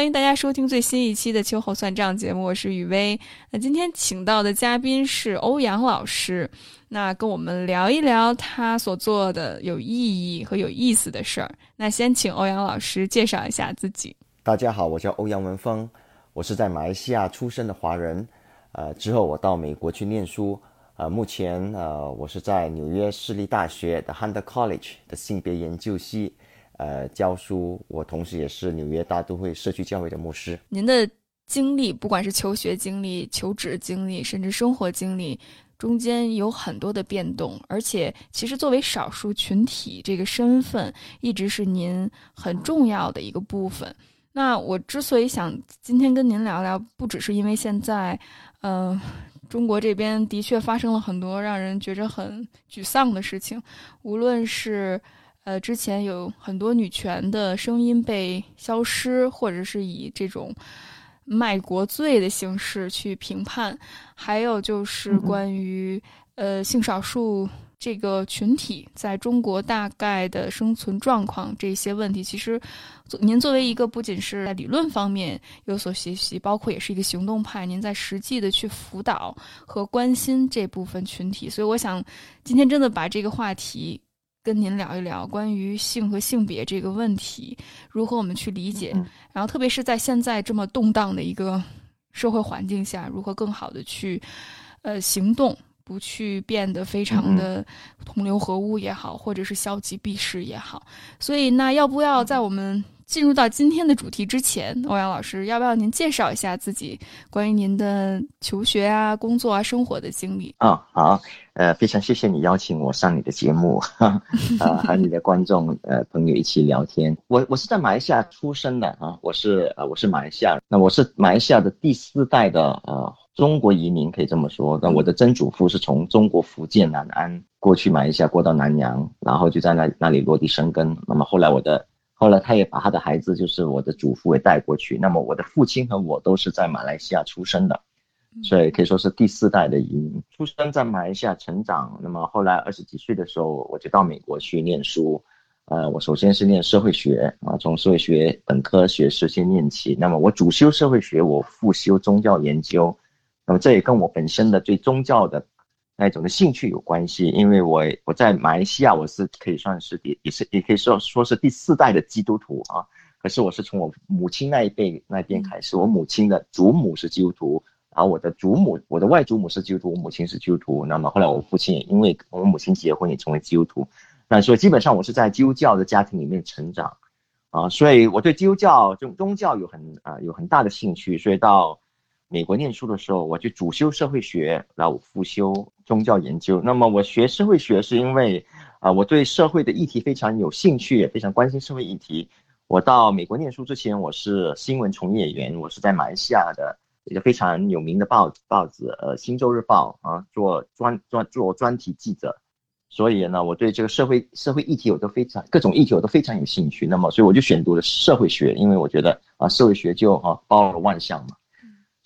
欢迎大家收听最新一期的《秋后算账》节目，我是雨薇。那今天请到的嘉宾是欧阳老师，那跟我们聊一聊他所做的有意义和有意思的事儿。那先请欧阳老师介绍一下自己。大家好，我叫欧阳文峰，我是在马来西亚出生的华人。呃，之后我到美国去念书。呃，目前呃，我是在纽约市立大学的 Hunter College 的性别研究系。呃，教书，我同时也是纽约大都会社区教会的牧师。您的经历，不管是求学经历、求职经历，甚至生活经历，中间有很多的变动。而且，其实作为少数群体，这个身份一直是您很重要的一个部分。那我之所以想今天跟您聊聊，不只是因为现在，嗯，中国这边的确发生了很多让人觉着很沮丧的事情，无论是。呃，之前有很多女权的声音被消失，或者是以这种卖国罪的形式去评判，还有就是关于呃性少数这个群体在中国大概的生存状况这些问题，其实您作为一个不仅是在理论方面有所学习，包括也是一个行动派，您在实际的去辅导和关心这部分群体，所以我想今天真的把这个话题。跟您聊一聊关于性和性别这个问题，如何我们去理解，然后特别是在现在这么动荡的一个社会环境下，如何更好的去呃行动，不去变得非常的同流合污也好，或者是消极避世也好。所以，那要不要在我们进入到今天的主题之前，欧阳老师，要不要您介绍一下自己关于您的求学啊、工作啊、生活的经历？啊，好。呃，非常谢谢你邀请我上你的节目，呃，和你的观众呃朋友一起聊天。我我是在马来西亚出生的啊，我是呃我是马来西亚，那我是马来西亚的第四代的呃中国移民，可以这么说。那我的曾祖父是从中国福建南安过去马来西亚，过到南洋，然后就在那那里落地生根。那么后来我的后来他也把他的孩子，就是我的祖父也带过去。那么我的父亲和我都是在马来西亚出生的。所以可以说是第四代的移民，出生在马来西亚成长。那么后来二十几岁的时候，我就到美国去念书。呃，我首先是念社会学啊，从社会学本科学士先念起。那么我主修社会学，我副修宗教研究。那么这也跟我本身的对宗教的那种的兴趣有关系，因为我我在马来西亚我是可以算是第也是也可以说说是第四代的基督徒啊。可是我是从我母亲那一辈那边开始，我母亲的祖母是基督徒。然后我的祖母，我的外祖母是基督徒，我母亲是基督徒。那么后来我父亲也因为我母亲结婚也成为基督徒，那所以基本上我是在基督教的家庭里面成长，啊，所以我对基督教这种宗教有很啊有很大的兴趣。所以到美国念书的时候，我就主修社会学，然后辅修宗教研究。那么我学社会学是因为啊我对社会的议题非常有兴趣，也非常关心社会议题。我到美国念书之前，我是新闻从业员，我是在马来西亚的。一个非常有名的报报纸，呃，《新洲日报》啊，做专专做专题记者，所以呢，我对这个社会社会议题我都非常各种议题我都非常有兴趣。那么，所以我就选读了社会学，因为我觉得啊，社会学就啊包罗万象嘛。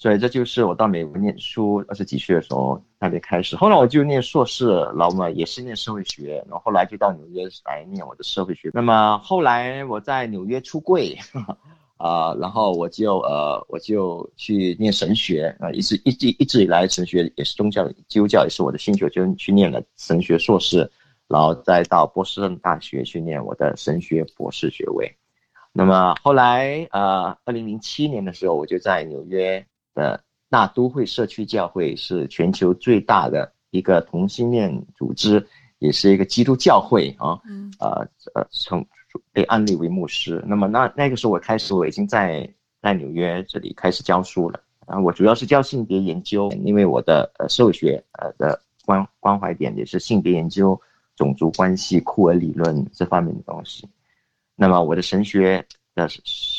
所以这就是我到美国念书二十几岁的时候那边开始。后来我就念硕士，然后嘛也是念社会学，然后后来就到纽约来念我的社会学。那么后来我在纽约出柜。啊，然后我就呃，我就去念神学啊，一直一直一直以来神学也是宗教，基督教也是我的兴趣，就去念了神学硕士，然后再到波士顿大学去念我的神学博士学位。那么后来呃，二零零七年的时候，我就在纽约的大都会社区教会，是全球最大的一个同性恋组织，也是一个基督教会啊，呃呃从。被安利为牧师，那么那那个时候我开始我已经在在纽约这里开始教书了啊，我主要是教性别研究，因为我的呃社会学呃的关关怀点也是性别研究、种族关系、库尔理论这方面的东西。那么我的神学的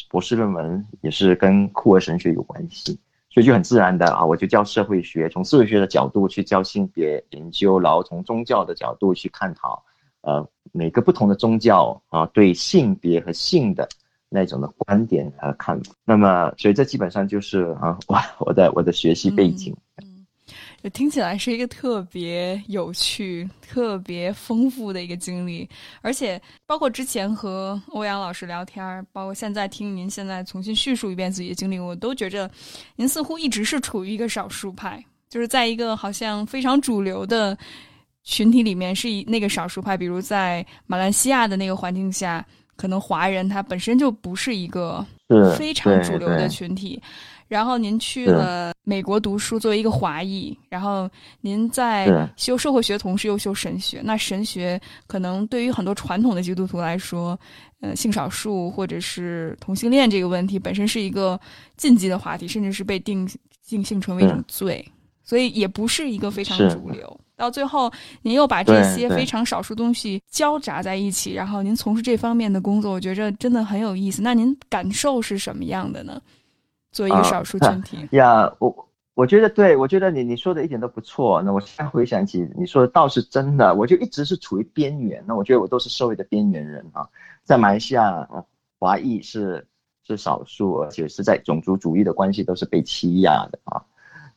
博士论文也是跟库尔神学有关系，所以就很自然的啊，我就教社会学，从社会学的角度去教性别研究，然后从宗教的角度去探讨。呃，每个不同的宗教啊，对性别和性的那种的观点和看法，那么，所以这基本上就是啊，我我的我的学习背景。听起来是一个特别有趣、特别丰富的一个经历，而且包括之前和欧阳老师聊天，包括现在听您现在重新叙述一遍自己的经历，我都觉着您似乎一直是处于一个少数派，就是在一个好像非常主流的群体里面是以那个少数派。比如在马来西亚的那个环境下，可能华人他本身就不是一个非常主流的群体。然后您去了美国读书，作为一个华裔，然后您在修社会学，同时又修神学。那神学可能对于很多传统的基督徒来说，呃，性少数或者是同性恋这个问题本身是一个禁忌的话题，甚至是被定定性成为一种罪，所以也不是一个非常主流。到最后，您又把这些非常少数东西交杂在一起，然后您从事这方面的工作，我觉着真的很有意思。那您感受是什么样的呢？作为一个少数群体 呀，我我觉得对，我觉得你你说的一点都不错。那我现在回想起你说的倒是真的，我就一直是处于边缘。那我觉得我都是社会的边缘人啊，在马来西亚，华裔是是少数，而且是在种族主义的关系都是被欺压的啊。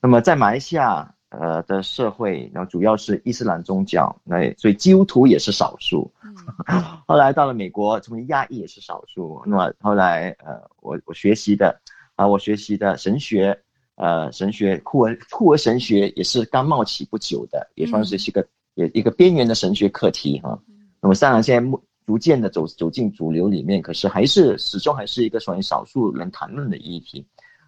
那么在马来西亚呃的社会，然后主要是伊斯兰宗教，那所以基督徒也是少数。后来到了美国，成为亚裔也是少数。那么后来呃，我我学习的。啊，我学习的神学，呃，神学库尔库尔神学也是刚冒起不久的，也算是一个也一个边缘的神学课题哈。那么当然现在逐渐的走走进主流里面，可是还是始终还是一个属于少数人谈论的议题。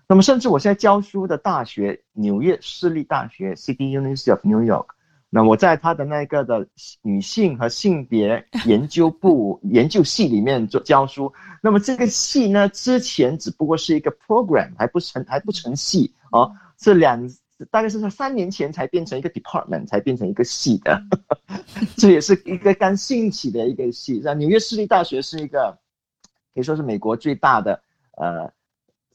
那么甚至我现在教书的大学纽约市立大学 City University of New York。那我在他的那个的女性和性别研究部 研究系里面做教书，那么这个系呢，之前只不过是一个 program，还不成还不成系哦，是两大概是在三年前才变成一个 department，才变成一个系的，这也是一个刚兴起的一个系。那纽约市立大学是一个可以说是美国最大的呃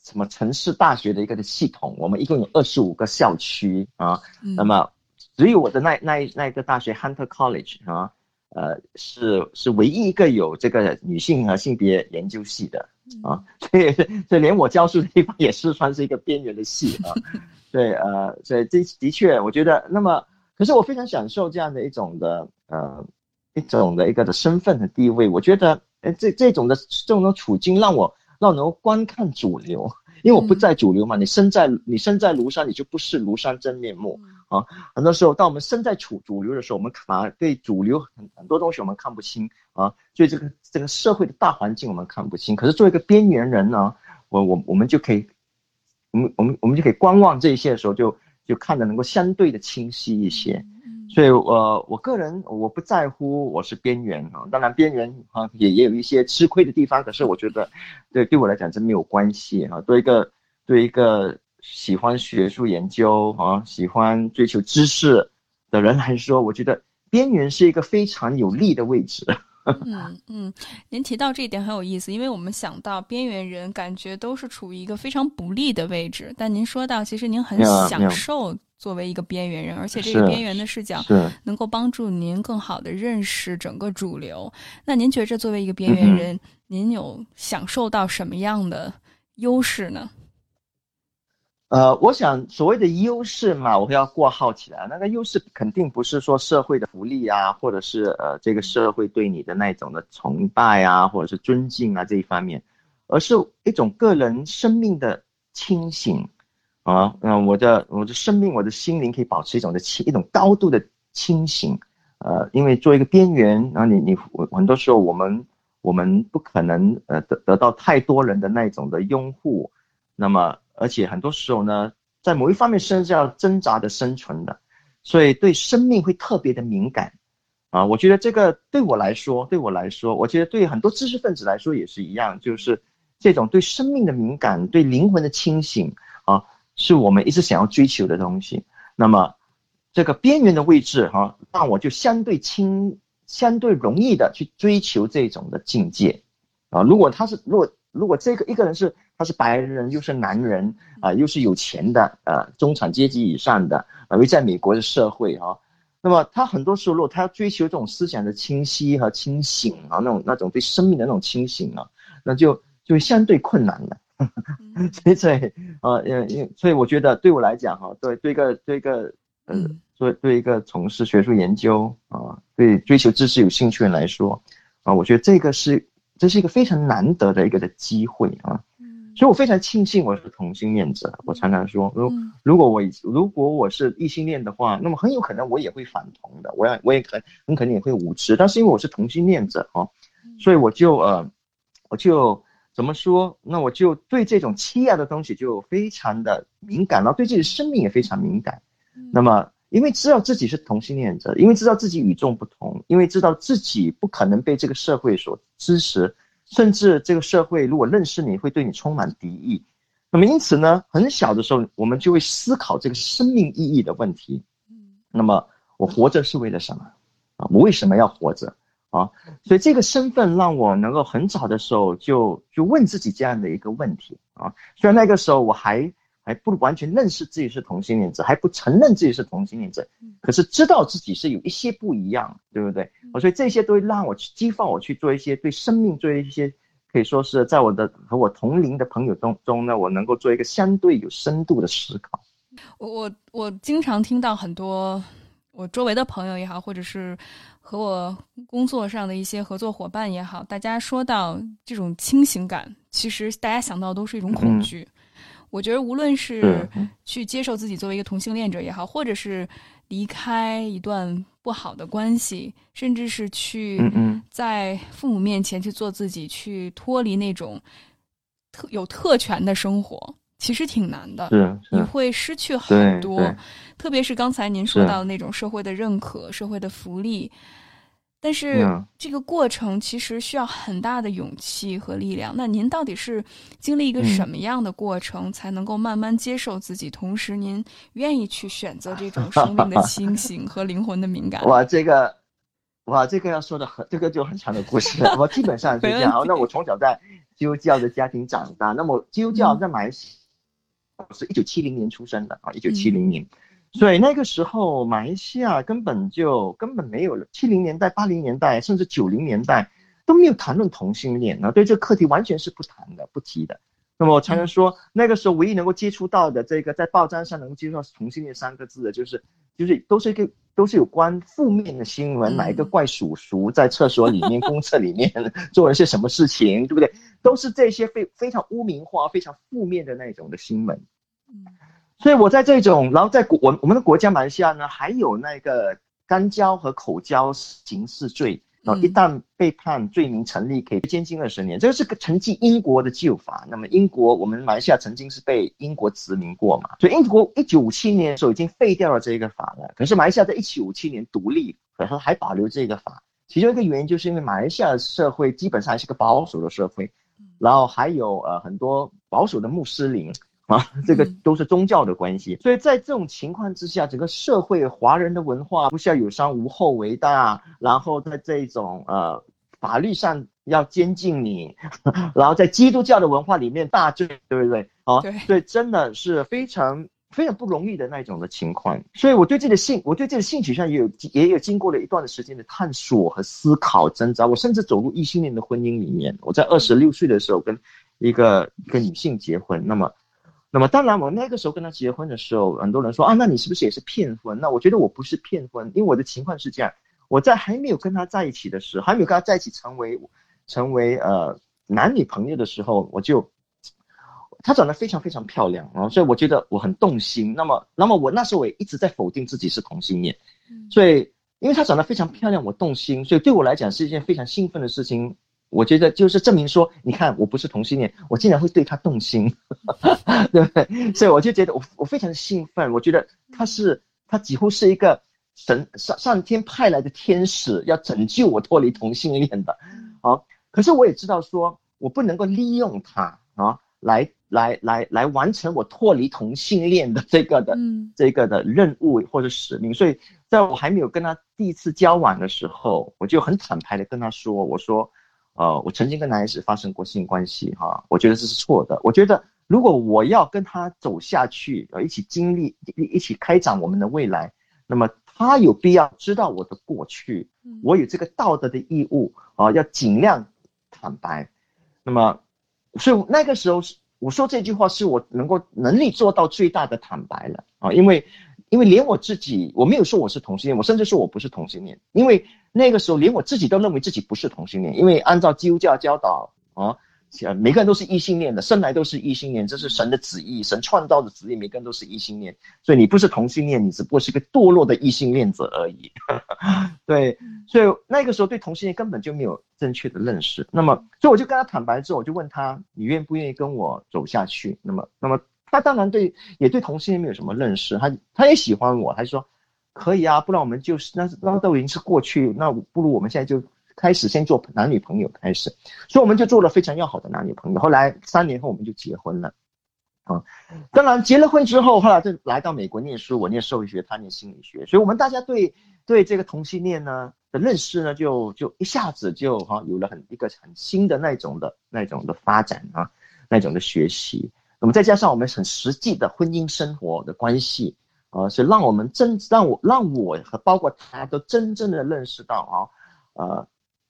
什么城市大学的一个的系统，我们一共有二十五个校区啊，那么。只有我的那那那一个大学 Hunter College 啊，呃，是是唯一一个有这个女性和性别研究系的啊，所以所以连我教书的地方也是算是一个边缘的系啊。对，呃，所以这的确，我觉得那么，可是我非常享受这样的一种的呃一种的一个的身份和地位。我觉得，呃，这这种的这种的处境让我让我能够观看主流，因为我不在主流嘛。你身在你身在庐山，你就不是庐山真面目。啊，很多时候，当我们身在主主流的时候，我们反而对主流很很多东西我们看不清啊，所以这个这个社会的大环境我们看不清。可是作为一个边缘人呢，我我我们就可以，我们我们我们就可以观望这一些的时候，就就看得能够相对的清晰一些。所以，我我个人我不在乎我是边缘啊，当然边缘啊也也有一些吃亏的地方，可是我觉得对对我来讲真没有关系啊，对一个对一个。喜欢学术研究啊，喜欢追求知识的人来说，我觉得边缘是一个非常有利的位置。嗯嗯，您提到这一点很有意思，因为我们想到边缘人，感觉都是处于一个非常不利的位置。但您说到，其实您很享受作为一个边缘人，而且这个边缘的视角能够帮助您更好的认识整个主流。那您觉着作为一个边缘人，您有享受到什么样的优势呢？呃，我想所谓的优势嘛，我会要挂号起来。那个优势肯定不是说社会的福利啊，或者是呃这个社会对你的那种的崇拜啊，或者是尊敬啊这一方面，而是一种个人生命的清醒啊。嗯，我的我的生命，我的心灵可以保持一种的清一种高度的清醒。呃，因为做一个边缘，然后你你我很多时候我们我们不可能呃得得到太多人的那种的拥护，那么。而且很多时候呢，在某一方面是要挣扎的生存的，所以对生命会特别的敏感，啊，我觉得这个对我来说，对我来说，我觉得对很多知识分子来说也是一样，就是这种对生命的敏感，对灵魂的清醒啊，是我们一直想要追求的东西。那么这个边缘的位置哈，那我就相对轻，相对容易的去追求这种的境界，啊，如果他是，如果如果这个一个人是。他是白人，又是男人啊，又是有钱的，呃，中产阶级以上的，因为在美国的社会哈，那么他很多时候，他要追求这种思想的清晰和清醒啊，那种那种对生命的那种清醒啊，那就就相对困难了。所以，所以，呃，因因，所以我觉得对我来讲哈，对对一个对一个呃，作为对一个从事学术研究啊，对追求知识有兴趣的人来说，啊，我觉得这个是这是一个非常难得的一个的机会啊。所以我非常庆幸我是同性恋者。我常常说，如如果我如果我是异性恋的话，那么很有可能我也会反同的，我也我也很很可能也会无知。但是因为我是同性恋者哦，所以我就呃，我就怎么说？那我就对这种欺压的东西就非常的敏感，然后对自己的生命也非常敏感。那么，因为知道自己是同性恋者，因为知道自己与众不同，因为知道自己不可能被这个社会所支持，甚至这个社会如果认识你会对你充满敌意。那么，因此呢，很小的时候我们就会思考这个生命意义的问题。那么我活着是为了什么？啊，我为什么要活着？啊，所以这个身份让我能够很早的时候就就问自己这样的一个问题啊。虽然那个时候我还。还不完全认识自己是同性恋者，还不承认自己是同性恋者，可是知道自己是有一些不一样，对不对？所以这些都会让我去激发我去做一些对生命做一些，可以说是在我的和我同龄的朋友中中呢，我能够做一个相对有深度的思考。我我我经常听到很多我周围的朋友也好，或者是和我工作上的一些合作伙伴也好，大家说到这种清醒感，其实大家想到都是一种恐惧。我觉得，无论是去接受自己作为一个同性恋者也好，或者是离开一段不好的关系，甚至是去在父母面前去做自己，去脱离那种特有特权的生活，其实挺难的。你会失去很多，特别是刚才您说到的那种社会的认可、社会的福利。但是这个过程其实需要很大的勇气和力量。那您到底是经历一个什么样的过程，才能够慢慢接受自己？同时，您愿意去选择这种生命的清醒和灵魂的敏感？哇，这个，哇，这个要说的很，这个就很长的故事。我基本上是这样。那我从小在基督教的家庭长大。那么基督教在马来西亚是一九七零年出生的啊，一九七零年。所以那个时候，马来西亚根本就根本没有了。七零年代、八零年代，甚至九零年代都没有谈论同性恋啊，对这个课题完全是不谈的、不提的。那么我常常说，那个时候唯一能够接触到的这个在报章上能够接触到同性恋三个字的，就是就是都是一个都是有关负面的新闻，哪一个怪叔叔在厕所里面、公厕里面做了些什么事情，对不对？都是这些非非常污名化、非常负面的那种的新闻。所以我在这种，然后在国我我们的国家马来西亚呢，还有那个干交和口交刑事罪，然后一旦被判罪名成立，可以监禁二十年。这个是个承继英国的旧法。那么英国我们马来西亚曾经是被英国殖民过嘛，所以英国一九五七年的时候已经废掉了这个法了。可是马来西亚在一九五七年独立，然后还保留这个法。其中一个原因就是因为马来西亚社会基本上还是个保守的社会，然后还有呃很多保守的穆斯林。啊，这个都是宗教的关系，所以在这种情况之下，整个社会华人的文化不需要有伤无后为大，然后在这种呃法律上要监禁你，然后在基督教的文化里面大罪，对不对？啊，对，真的是非常非常不容易的那种的情况。所以我对自己的性，我对这个性取向也有也有经过了一段的时间的探索和思考挣扎。我甚至走入异性恋的婚姻里面。我在二十六岁的时候跟一个一个女性结婚，那么。那么当然，我那个时候跟他结婚的时候，很多人说啊，那你是不是也是骗婚？那我觉得我不是骗婚，因为我的情况是这样：我在还没有跟他在一起的时候，还没有跟他在一起成为成为呃男女朋友的时候，我就她长得非常非常漂亮啊，所以我觉得我很动心。那么，那么我那时候我也一直在否定自己是同性恋，所以因为她长得非常漂亮，我动心，所以对我来讲是一件非常兴奋的事情。我觉得就是证明说，你看我不是同性恋，我竟然会对他动心，对不对？所以我就觉得我我非常兴奋，我觉得他是他几乎是一个神上上天派来的天使，要拯救我脱离同性恋的，啊！可是我也知道说，我不能够利用他啊，来来来来完成我脱离同性恋的这个的这个的任务或者使命。所以在我还没有跟他第一次交往的时候，我就很坦白的跟他说，我说。呃，我曾经跟男孩子发生过性关系，哈，我觉得这是错的。我觉得如果我要跟他走下去，呃，一起经历，一一起开展我们的未来，那么他有必要知道我的过去，我有这个道德的义务啊，要尽量坦白。那么，所以那个时候是我说这句话，是我能够能力做到最大的坦白了啊，因为因为连我自己，我没有说我是同性恋，我甚至说我不是同性恋，因为那个时候连我自己都认为自己不是同性恋，因为按照基督教教导啊。每个人都是异性恋的，生来都是异性恋，这是神的旨意，神创造的旨意，每个人都是异性恋，所以你不是同性恋，你只不过是个堕落的异性恋者而已。对，所以那个时候对同性恋根本就没有正确的认识。那么，所以我就跟他坦白之后，我就问他，你愿不愿意跟我走下去？那么，那么他当然对，也对同性恋没有什么认识，他他也喜欢我，他就说可以啊，不然我们就是那那都已经是过去，那不如我们现在就。开始先做男女朋友开始，所以我们就做了非常要好的男女朋友。后来三年后我们就结婚了，啊，当然结了婚之后，后来就来到美国念书，我念社会学，他念心理学，所以我们大家对对这个同性恋呢的认识呢，就就一下子就哈有了很一个很新的那种的那种的发展啊，那种的学习。那么再加上我们很实际的婚姻生活的关系啊，是让我们真让我让我和包括他都真正的认识到啊，呃。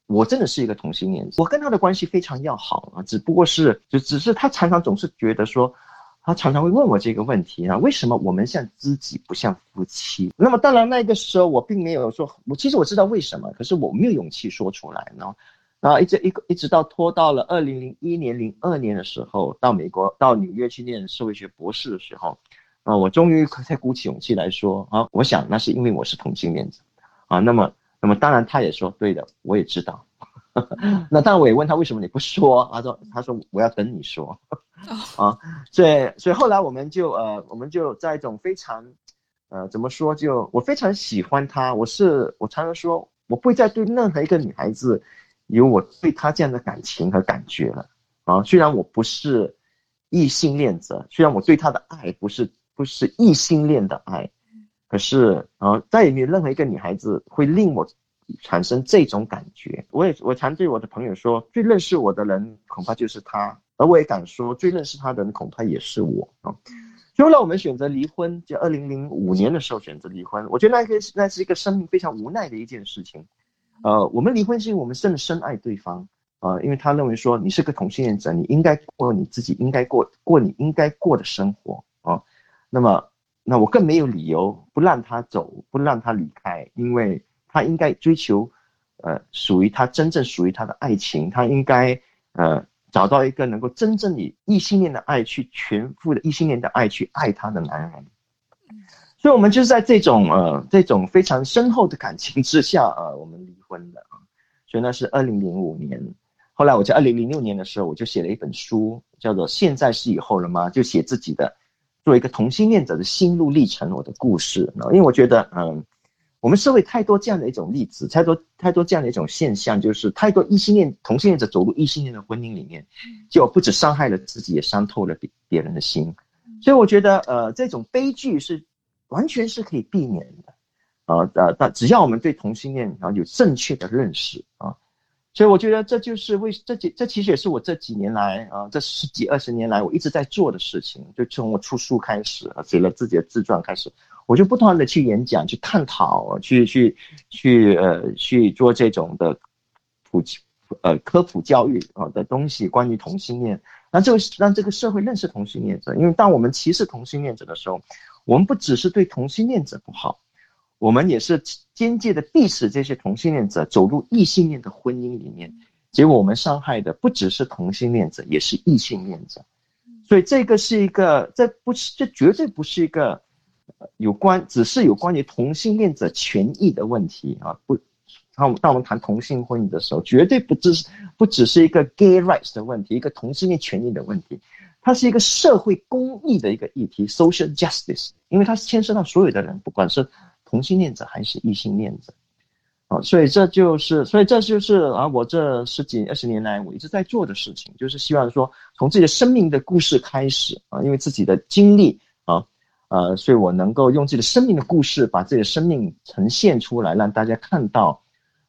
我真的是一个同性恋，我跟他的关系非常要好啊，只不过是就只是他常常总是觉得说，他常常会问我这个问题啊，为什么我们像知己不像夫妻？那么当然那个时候我并没有说，我其实我知道为什么，可是我没有勇气说出来呢。然后一直一个一直到拖到了二零零一年、零二年的时候，到美国到纽约去念社会学博士的时候，啊，我终于才鼓起勇气来说啊，我想那是因为我是同性恋者，啊，那么。那么当然，他也说对的，我也知道。那当然，我也问他为什么你不说？他说：“他说我要等你说。”啊，所以所以后来我们就呃，我们就在一种非常呃，怎么说？就我非常喜欢他。我是我常常说，我不会再对任何一个女孩子有我对她这样的感情和感觉了。啊，虽然我不是异性恋者，虽然我对她的爱不是不是异性恋的爱。可是啊，再也没有任何一个女孩子会令我产生这种感觉。我也我常对我的朋友说，最认识我的人恐怕就是他，而我也敢说，最认识他的人恐怕也是我啊。后来我们选择离婚，就二零零五年的时候选择离婚。我觉得那个那是一个生命非常无奈的一件事情。呃，我们离婚是因为我们真的深爱对方啊，因为他认为说你是个同性恋者，你应该过你自己应该过过你应该过的生活啊。那么。那我更没有理由不让他走，不让他离开，因为他应该追求，呃，属于他真正属于他的爱情，他应该呃找到一个能够真正以异性恋的爱去全副的异性恋的爱去爱他的男人。所以，我们就是在这种呃这种非常深厚的感情之下啊，我们离婚的啊。所以那是二零零五年，后来我在二零零六年的时候，我就写了一本书，叫做《现在是以后了吗》，就写自己的。作为一个同性恋者的心路历程，我的故事，因为我觉得，嗯，我们社会太多这样的一种例子，太多太多这样的一种现象，就是太多异性恋同性恋者走入异性恋的婚姻里面，就不止伤害了自己，也伤透了别别人的心。所以我觉得，呃，这种悲剧是完全是可以避免的，啊，呃，但只要我们对同性恋啊有正确的认识啊。所以我觉得这就是为这几这其实也是我这几年来啊这十几二十年来我一直在做的事情。就从我出书开始，写了自己的自传开始，我就不断的去演讲、去探讨、去去去呃去做这种的普及呃科普教育啊的东西，关于同性恋，让这个让这个社会认识同性恋者。因为当我们歧视同性恋者的时候，我们不只是对同性恋者不好。我们也是间接的逼使这些同性恋者走入异性恋的婚姻里面，结果我们伤害的不只是同性恋者，也是异性恋者。所以这个是一个，这不是，这绝对不是一个有关，只是有关于同性恋者权益的问题啊！不，当我们当我们谈同性婚姻的时候，绝对不只是不只是一个 gay rights 的问题，一个同性恋权益的问题，它是一个社会公益的一个议题，social justice，因为它牵涉到所有的人，不管是。同性恋者还是异性恋者，啊，所以这就是，所以这就是啊，我这十几二十年来我一直在做的事情，就是希望说从自己的生命的故事开始啊，因为自己的经历啊，呃，所以我能够用自己的生命的故事把自己的生命呈现出来，让大家看到。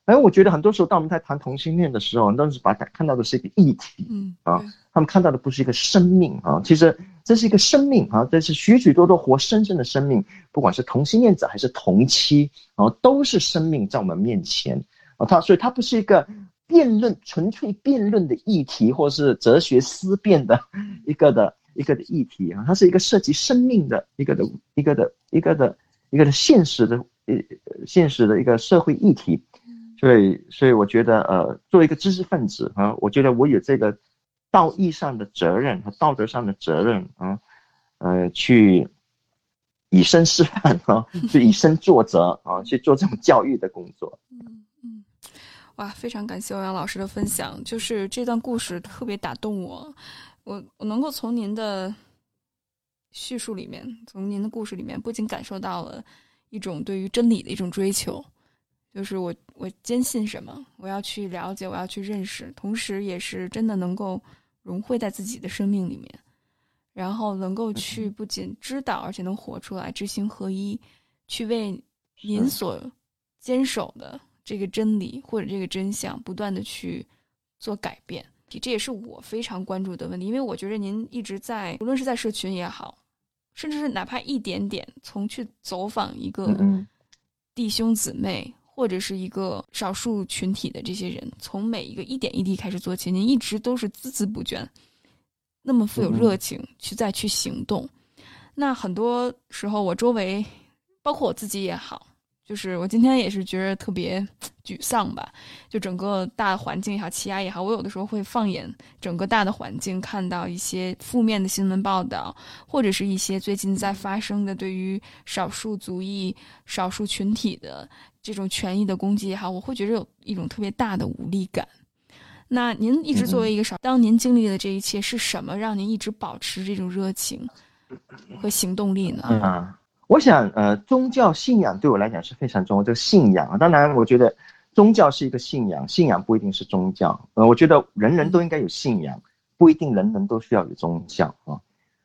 哎，我觉得很多时候当我们在谈同性恋的时候，都是把它看到的是一个议题，嗯啊，他们看到的不是一个生命啊，其实。这是一个生命啊，这是许许多多活生生的生命，不管是同性恋者还是同妻啊，都是生命在我们面前啊。它所以它不是一个辩论、纯粹辩论的议题，或是哲学思辨的一个的一个的议题啊，它是一个涉及生命的一个的一个的一个的一个的现实的呃现实的一个社会议题，所以所以我觉得呃作为一个知识分子啊，我觉得我有这个道义上的责任和道德上的责任啊，呃去以身示范啊，去以身作则啊，去做这种教育的工作。嗯嗯，哇，非常感谢欧阳老师的分享，就是这段故事特别打动我，我我能够从您的。叙述里面，从您的故事里面，不仅感受到了一种对于真理的一种追求，就是我我坚信什么，我要去了解，我要去认识，同时也是真的能够融汇在自己的生命里面，然后能够去不仅知道，而且能活出来，知行合一，去为您所坚守的这个真理或者这个真相，不断的去做改变。这也是我非常关注的问题，因为我觉得您一直在，无论是在社群也好。甚至是哪怕一点点，从去走访一个弟兄姊妹，或者是一个少数群体的这些人，从每一个一点一滴开始做起，您一直都是孜孜不倦，那么富有热情去再去行动。那很多时候，我周围，包括我自己也好。就是我今天也是觉得特别沮丧吧，就整个大环境也好，气压也好，我有的时候会放眼整个大的环境，看到一些负面的新闻报道，或者是一些最近在发生的对于少数族裔、少数群体的这种权益的攻击也好，我会觉得有一种特别大的无力感。那您一直作为一个少，当您经历的这一切是什么，让您一直保持这种热情和行动力呢？啊我想，呃，宗教信仰对我来讲是非常重要。这个信仰，当然，我觉得宗教是一个信仰，信仰不一定是宗教。呃，我觉得人人都应该有信仰，不一定人人都需要有宗教啊。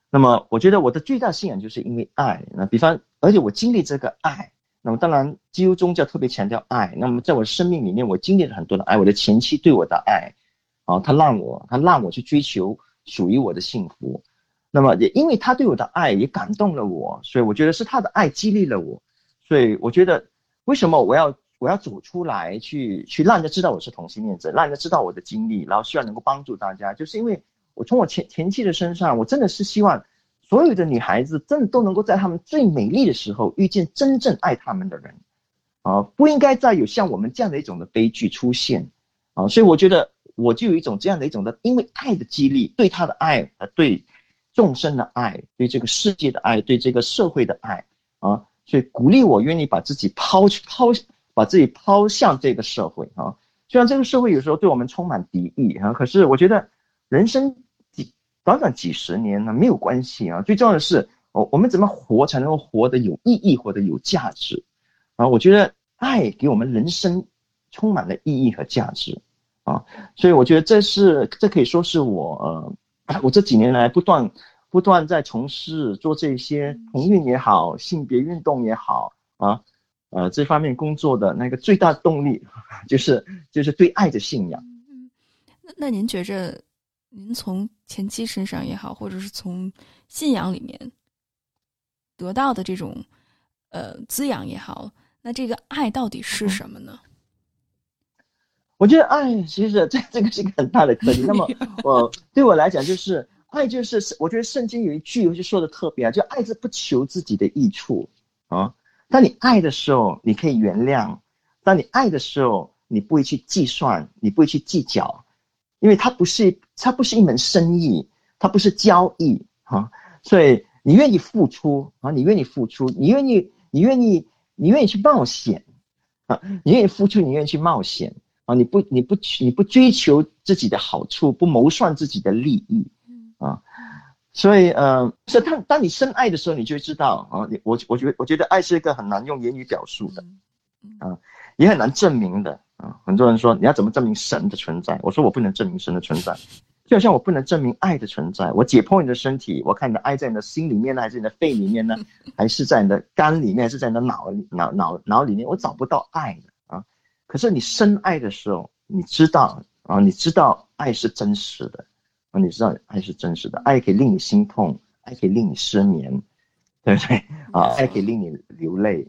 那么，我觉得我的最大信仰就是因为爱。那比方，而且我经历这个爱，那么当然，基督宗教特别强调爱。那么，在我生命里面，我经历了很多的爱。我的前妻对我的爱，啊，他让我，他让我去追求属于我的幸福。那么也因为他对我的爱也感动了我，所以我觉得是他的爱激励了我，所以我觉得为什么我要我要走出来去去让人家知道我是同性恋者，让人家知道我的经历，然后希望能够帮助大家，就是因为我从我前前妻的身上，我真的是希望所有的女孩子真的都能够在她们最美丽的时候遇见真正爱她们的人，啊，不应该再有像我们这样的一种的悲剧出现，啊，所以我觉得我就有一种这样的一种的，因为爱的激励，对他的爱，呃，对。众生的爱，对这个世界的爱，对这个社会的爱啊，所以鼓励我愿意把自己抛去抛，把自己抛向这个社会啊。虽然这个社会有时候对我们充满敌意啊，可是我觉得人生短短几十年呢没有关系啊。最重要的是，我我们怎么活才能够活得有意义，活得有价值啊？我觉得爱给我们人生充满了意义和价值啊。所以我觉得这是这可以说是我呃。我这几年来不断不断在从事做这些同运也好，性别运动也好啊，呃，这方面工作的那个最大动力，就是就是对爱的信仰。嗯，那那您觉着，您从前妻身上也好，或者是从信仰里面得到的这种呃滋养也好，那这个爱到底是什么呢？我觉得爱其实这这个是一个很大的课题。那么 我对我来讲，就是爱就是我觉得圣经有一句就说的特别啊，就爱是不求自己的益处啊。当你爱的时候，你可以原谅；当你爱的时候，你不会去计算，你不会去计较，因为它不是它不是一门生意，它不是交易啊。所以你愿意付出啊，你愿意付出，你愿意你愿意你愿意去冒险啊，你愿意付出，你愿意去冒险。啊，你不，你不，你不追求自己的好处，不谋算自己的利益，啊，所以，呃，是当当你深爱的时候，你就会知道，啊，你我我觉得，我觉得爱是一个很难用言语表述的，啊，也很难证明的，啊，很多人说你要怎么证明神的存在？我说我不能证明神的存在，就好像我不能证明爱的存在。我解剖你的身体，我看你的爱在你的心里面呢，还是你的肺里面呢，还是在你的肝里面，还是在你的脑脑脑脑里面？我找不到爱的。可是你深爱的时候，你知道啊，你知道爱是真实的啊，你知道爱是真实的，爱可以令你心痛，爱可以令你失眠，对不对啊？爱可以令你流泪，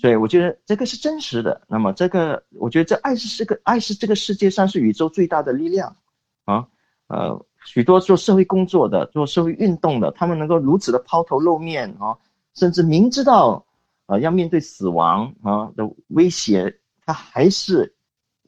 所以我觉得这个是真实的。那么这个，我觉得这爱是这个爱是这个世界上是宇宙最大的力量啊。呃，许多做社会工作的、做社会运动的，他们能够如此的抛头露面啊，甚至明知道啊，要面对死亡啊的威胁，他还是。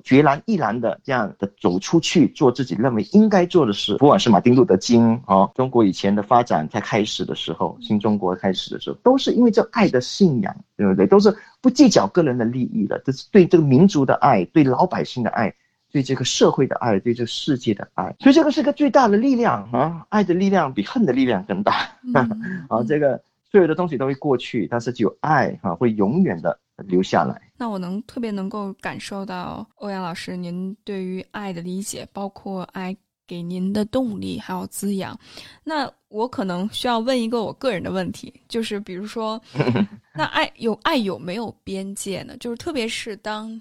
决然毅然的这样的走出去做自己认为应该做的事，不管是马丁路德金啊，中国以前的发展才开始的时候，新中国开始的时候，都是因为这爱的信仰，对不对？都是不计较个人的利益的，这是对这个民族的爱，对老百姓的爱，对这个社会的爱，对这个世界的爱。所以这个是个最大的力量啊！爱的力量比恨的力量更大 啊！这个所有的东西都会过去，但是只有爱啊，会永远的。留下来，那我能特别能够感受到欧阳老师您对于爱的理解，包括爱给您的动力还有滋养。那我可能需要问一个我个人的问题，就是比如说，那爱有爱有没有边界呢？就是特别是当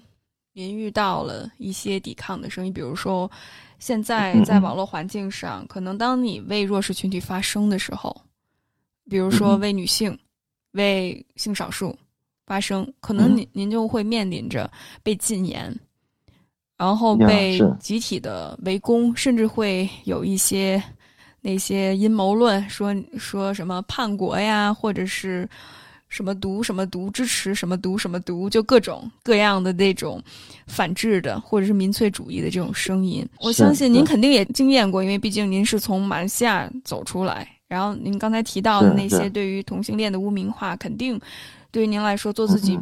您遇到了一些抵抗的声音，比如说现在 在网络环境上，可能当你为弱势群体发声的时候，比如说为女性、为性少数。发声可能您您就会面临着被禁言，然后被集体的围攻，甚至会有一些那些阴谋论说说什么叛国呀，或者是什么毒什么毒支持什么毒什么毒，就各种各样的那种反制的或者是民粹主义的这种声音。我相信您肯定也经验过，因为毕竟您是从马来西亚走出来，然后您刚才提到的那些对于同性恋的污名化，肯定。对于您来说，做自己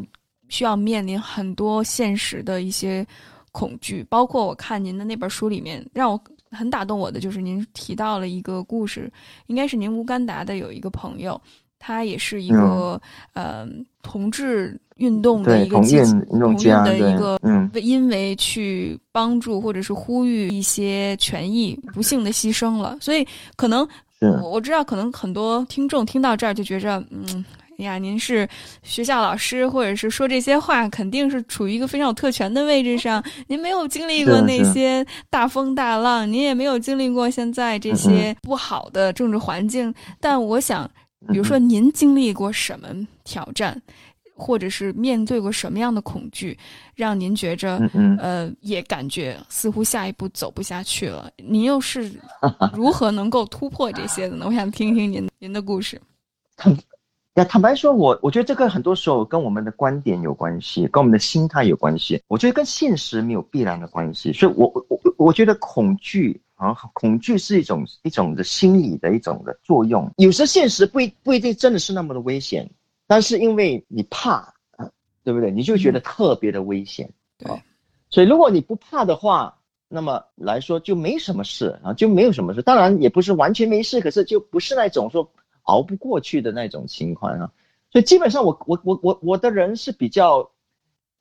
需要面临很多现实的一些恐惧，包括我看您的那本书里面，让我很打动我的就是您提到了一个故事，应该是您乌干达的有一个朋友，他也是一个呃同志运动的一个同运的一个，嗯，因为去帮助或者是呼吁一些权益，不幸的牺牲了，所以可能我我知道，可能很多听众听到这儿就觉着，嗯。呀，您是学校老师，或者是说这些话，肯定是处于一个非常有特权的位置上。您没有经历过那些大风大浪，您也没有经历过现在这些不好的政治环境。但我想，比如说您经历过什么挑战，或者是面对过什么样的恐惧，让您觉着，呃，也感觉似乎下一步走不下去了。您又是 如何能够突破这些的呢？我想听听您您的故事。那坦白说，我我觉得这个很多时候跟我们的观点有关系，跟我们的心态有关系。我觉得跟现实没有必然的关系。所以，我我我我觉得恐惧啊，恐惧是一种一种的心理的一种的作用。有时现实不一不一定真的是那么的危险，但是因为你怕啊，对不对？你就觉得特别的危险。对。所以，如果你不怕的话，那么来说就没什么事啊，就没有什么事。当然也不是完全没事，可是就不是那种说。熬不过去的那种情况啊，所以基本上我我我我我的人是比较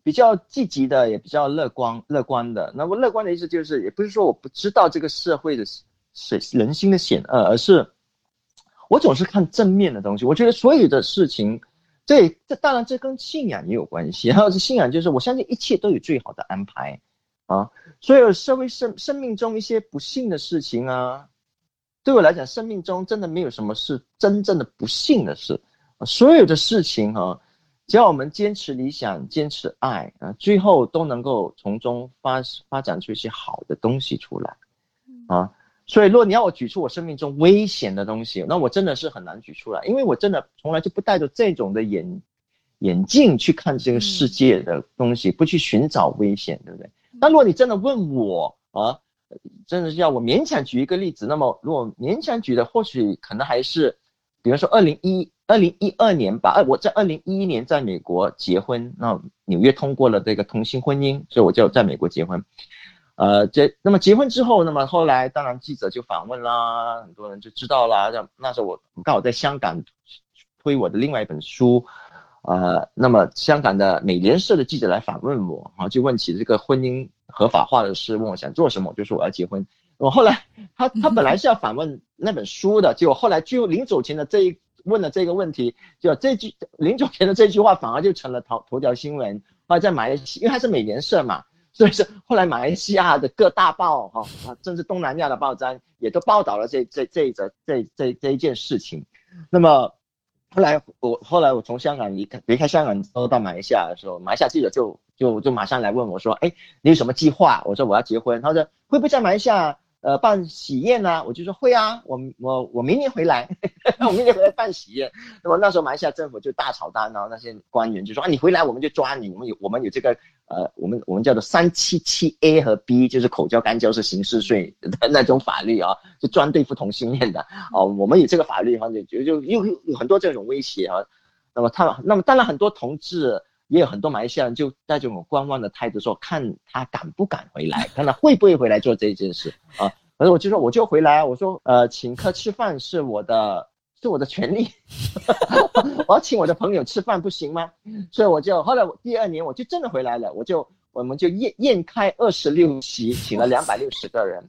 比较积极的，也比较乐观乐观的。那么乐观的意思就是，也不是说我不知道这个社会的险人心的险恶，而是我总是看正面的东西。我觉得所有的事情，这这当然这跟信仰也有关系。然后是信仰，就是我相信一切都有最好的安排啊。所有社会生生命中一些不幸的事情啊。对我来讲，生命中真的没有什么是真正的不幸的事，所有的事情哈，只要我们坚持理想、坚持爱啊，最后都能够从中发发展出一些好的东西出来，啊，所以如果你要我举出我生命中危险的东西，那我真的是很难举出来，因为我真的从来就不带着这种的眼眼镜去看这个世界的东西，不去寻找危险，对不对？那如果你真的问我啊？真的是要我勉强举一个例子，那么如果勉强举的，或许可能还是，比如说二零一二零一二年吧。二我在二零一一年在美国结婚，那纽约通过了这个同性婚姻，所以我就在美国结婚。呃，这那么结婚之后，那么后来当然记者就访问啦，很多人就知道啦。那那时候我刚好在香港推我的另外一本书，呃，那么香港的美联社的记者来访问我，啊，就问起这个婚姻。合法化的事，问我想做什么，我就说我要结婚。我后来，他他本来是要反问那本书的，结果后来就临走前的这一问了这个问题，就这句临走前的这句话反而就成了头头条新闻。后来在马来西亚，因为他是美联社嘛，所以是后来马来西亚的各大报哈啊，甚至东南亚的报章也都报道了这这这一则这这这一件事情。那么后来我后来我从香港离开离开香港，之后到马来西亚的时候，马来西亚记者就。就就马上来问我说，哎，你有什么计划？我说我要结婚。他说会不会在马来西亚，呃办喜宴呢？我就说会啊，我我我明年回来，我明年回来办喜宴。那么那时候马来西亚政府就大吵大闹，那些官员就说啊，你回来我们就抓你，我们有我们有这个呃，我们我们叫做三七七 A 和 B，就是口交干交是刑事税的 那种法律啊，就专对付同性恋的哦，我们有这个法律，反正就就又有很多这种威胁啊。那么他那么当然很多同志。也有很多马来西亚人就带这种观望的态度，说看他敢不敢回来，看他会不会回来做这件事啊。反正我就说我就回来，我说呃请客吃饭是我的是我的权利，我要请我的朋友吃饭不行吗？所以我就后来第二年我就真的回来了，我就我们就宴宴开二十六席，请了两百六十个人，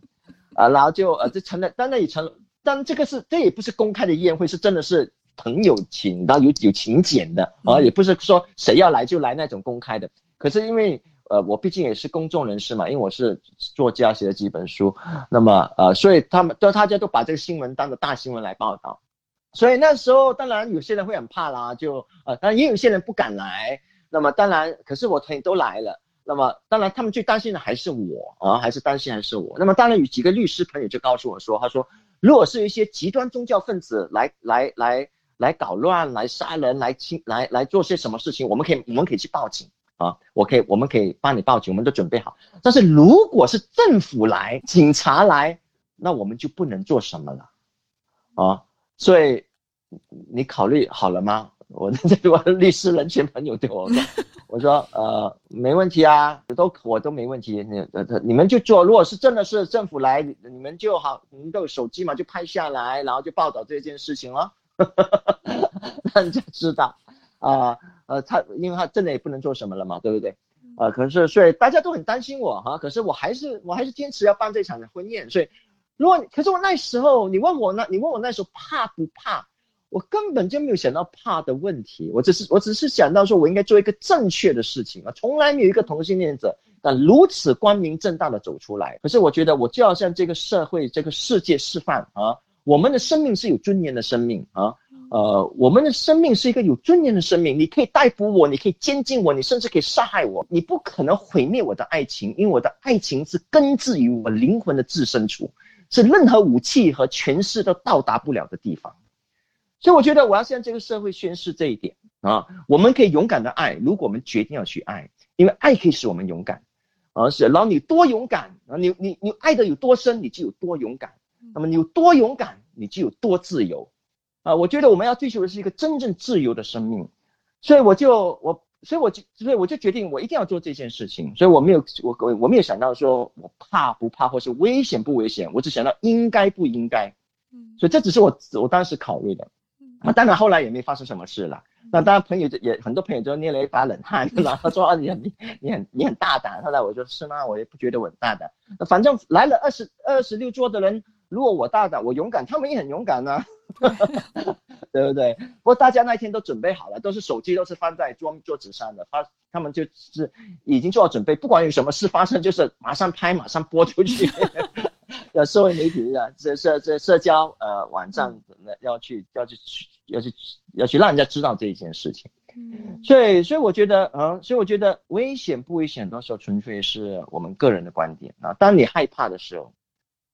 啊，然后就呃就成了，当然也成，但这个是这也不是公开的宴会，是真的是。朋友请，然后有有请柬的啊，也不是说谁要来就来那种公开的。可是因为呃，我毕竟也是公众人士嘛，因为我是作家写了几本书，那么呃，所以他们都大家都把这个新闻当做大新闻来报道。所以那时候当然有些人会很怕啦，就呃，当然也有些人不敢来。那么当然，可是我朋友都来了。那么当然他们最担心的还是我啊，还是担心还是我。那么当然有几个律师朋友就告诉我说，他说如果是一些极端宗教分子来来来。来搞乱、来杀人、来侵、来来做些什么事情，我们可以我们可以去报警啊！我可以我们可以帮你报警，我们都准备好。但是如果是政府来、警察来，那我们就不能做什么了啊！所以你考虑好了吗？我这 我律师人权朋友对我说：“我说呃没问题啊，都我都没问题。你呃你们就做，如果是真的是政府来，你们就好，你们都有手机嘛，就拍下来，然后就报道这件事情了。”让人家知道，啊，呃，他因为他真的也不能做什么了嘛，对不对？啊，可是所以大家都很担心我哈，可是我还是我还是坚持要办这场的婚宴。所以，如果可是我那时候你问我那，你问我那时候怕不怕？我根本就没有想到怕的问题，我只是我只是想到说我应该做一个正确的事情啊，从来没有一个同性恋者敢如此光明正大的走出来。可是我觉得我就要向这个社会、这个世界示范啊。我们的生命是有尊严的生命啊，呃，我们的生命是一个有尊严的生命。你可以逮捕我，你可以监禁我，你甚至可以杀害我，你不可能毁灭我的爱情，因为我的爱情是根植于我灵魂的自身处，是任何武器和权势都到达不了的地方。所以，我觉得我要向这个社会宣示这一点啊，我们可以勇敢的爱，如果我们决定要去爱，因为爱可以使我们勇敢，而是，然后你多勇敢啊，你你你爱的有多深，你就有多勇敢。那么你有多勇敢，你就有多自由，啊，我觉得我们要追求的是一个真正自由的生命，所以我就我，所以我就所以我就决定我一定要做这件事情，所以我没有我我我没有想到说我怕不怕或是危险不危险，我只想到应该不应该，所以这只是我我当时考虑的，那当然后来也没发生什么事了，那当然朋友也很多朋友都捏了一把冷汗，然后说啊你你你很你很大胆，后来我说是吗？我也不觉得我很大胆，反正来了二十二十六桌的人。如果我大胆，我勇敢，他们也很勇敢呢，对不对？不过大家那天都准备好了，都是手机都是放在桌桌子上的，他他们就是已经做好准备，不管有什么事发生，就是马上拍，马上播出去。呃，社会媒体的这社这社交呃网站要去要去要去要去让人家知道这一件事情。所以所以我觉得嗯，所以我觉得危险不危险，到时候纯粹是我们个人的观点啊。当你害怕的时候。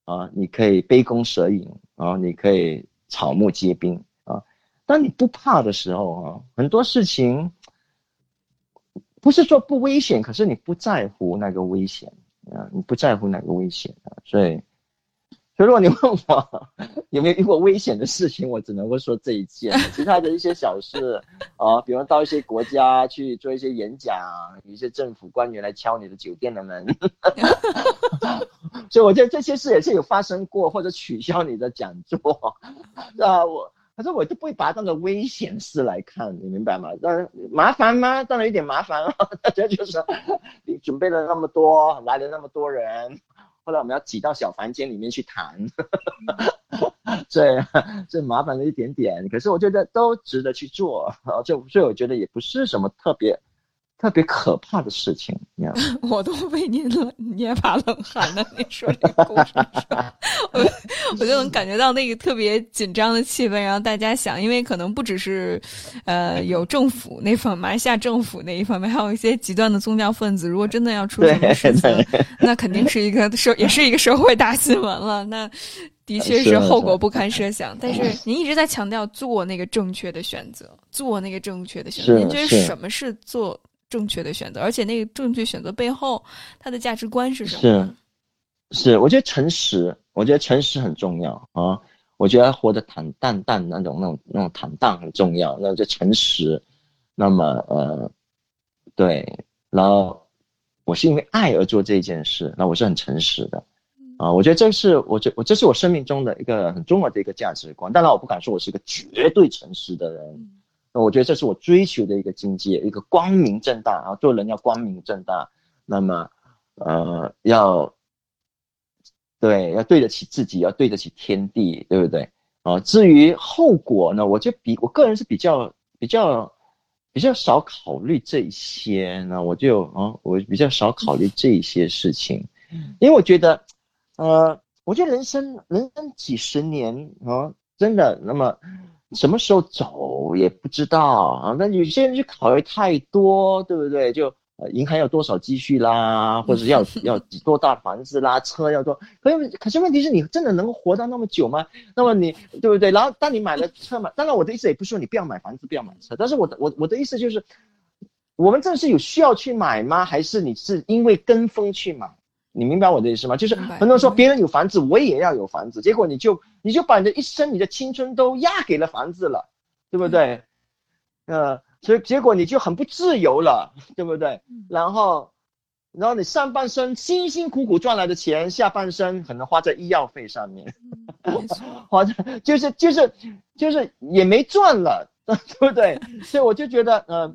啊，你可以杯弓蛇影啊，你可以草木皆兵啊。当你不怕的时候啊，很多事情不是说不危险，可是你不在乎那个危险啊，你不在乎那个危险啊，所以。所以，如果你问我 有没有遇过危险的事情，我只能够说这一件。其他的一些小事啊，比如到一些国家去做一些演讲，一些政府官员来敲你的酒店的门，所以我觉得这些事也是有发生过，或者取消你的讲座，啊，我，可是我就不会把它当做危险事来看，你明白吗？当然麻烦吗？当然有点麻烦了，大家就是你准备了那么多，来了那么多人。后来我们要挤到小房间里面去谈，这这 麻烦了一点点，可是我觉得都值得去做就。所以我觉得也不是什么特别特别可怕的事情，我都为您捏把冷汗了。你说这个故事，我我就能感觉到那个特别紧张的气氛。然后大家想，因为可能不只是，呃，有政府那方马来西亚政府那一方面，还有一些极端的宗教分子。如果真的要出什么事情，那肯定是一个社，也是一个社会大新闻了。那的确是后果不堪设想。但是您一直在强调做那个正确的选择，做那个正确的选择。您觉得什么是做？正确的选择，而且那个正确选择背后，他的价值观是什么？是，是，我觉得诚实，我觉得诚实很重要啊。我觉得活得坦淡淡那种、那种、那种坦荡很重要。那就诚实，那么呃，对，然后我是因为爱而做这件事，那我是很诚实的啊。我觉得这是我觉我这是我生命中的一个很重要的一个价值观。当然，我不敢说我是一个绝对诚实的人。那我觉得这是我追求的一个境界，一个光明正大啊，做人要光明正大。那么，呃，要对，要对得起自己，要对得起天地，对不对？啊，至于后果呢，我就比我个人是比较比较比较少考虑这一些。呢我就啊，我比较少考虑这一些事情，因为我觉得，呃，我觉得人生人生几十年啊，真的那么。什么时候走也不知道啊！那有些人就考虑太多，对不对？就呃，银行要多少积蓄啦，或者要 要多大房子啦，车要多。可是可是问题是你真的能活到那么久吗？那么你对不对？然后当你买了车嘛，当然我的意思也不是说你不要买房子，不要买车，但是我的我我的意思就是，我们这是有需要去买吗？还是你是因为跟风去买？你明白我的意思吗？就是很多人说别人有房子，我也要有房子，结果你就你就把你的一生、你的青春都压给了房子了，对不对？呃，所以结果你就很不自由了，对不对？然后，然后你上半生辛辛苦苦赚来的钱，下半生可能花在医药费上面，花在就是就是就是也没赚了，对不对？所以我就觉得，呃。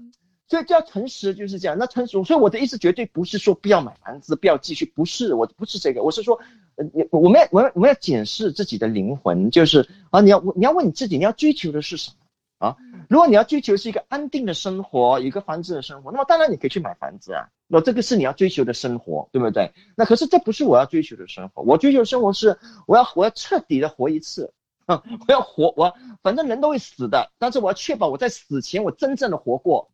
所以叫诚实就是这样。那诚实，所以我的意思绝对不是说不要买房子，不要继续，不是，我不是这个，我是说，呃，我们要，我们我们要检视自己的灵魂，就是啊，你要你要问你自己，你要追求的是什么啊？如果你要追求是一个安定的生活，一个房子的生活，那么当然你可以去买房子啊，那这个是你要追求的生活，对不对？那可是这不是我要追求的生活，我追求的生活是我要我要彻底的活一次，啊，我要活，我反正人都会死的，但是我要确保我在死前我真正的活过。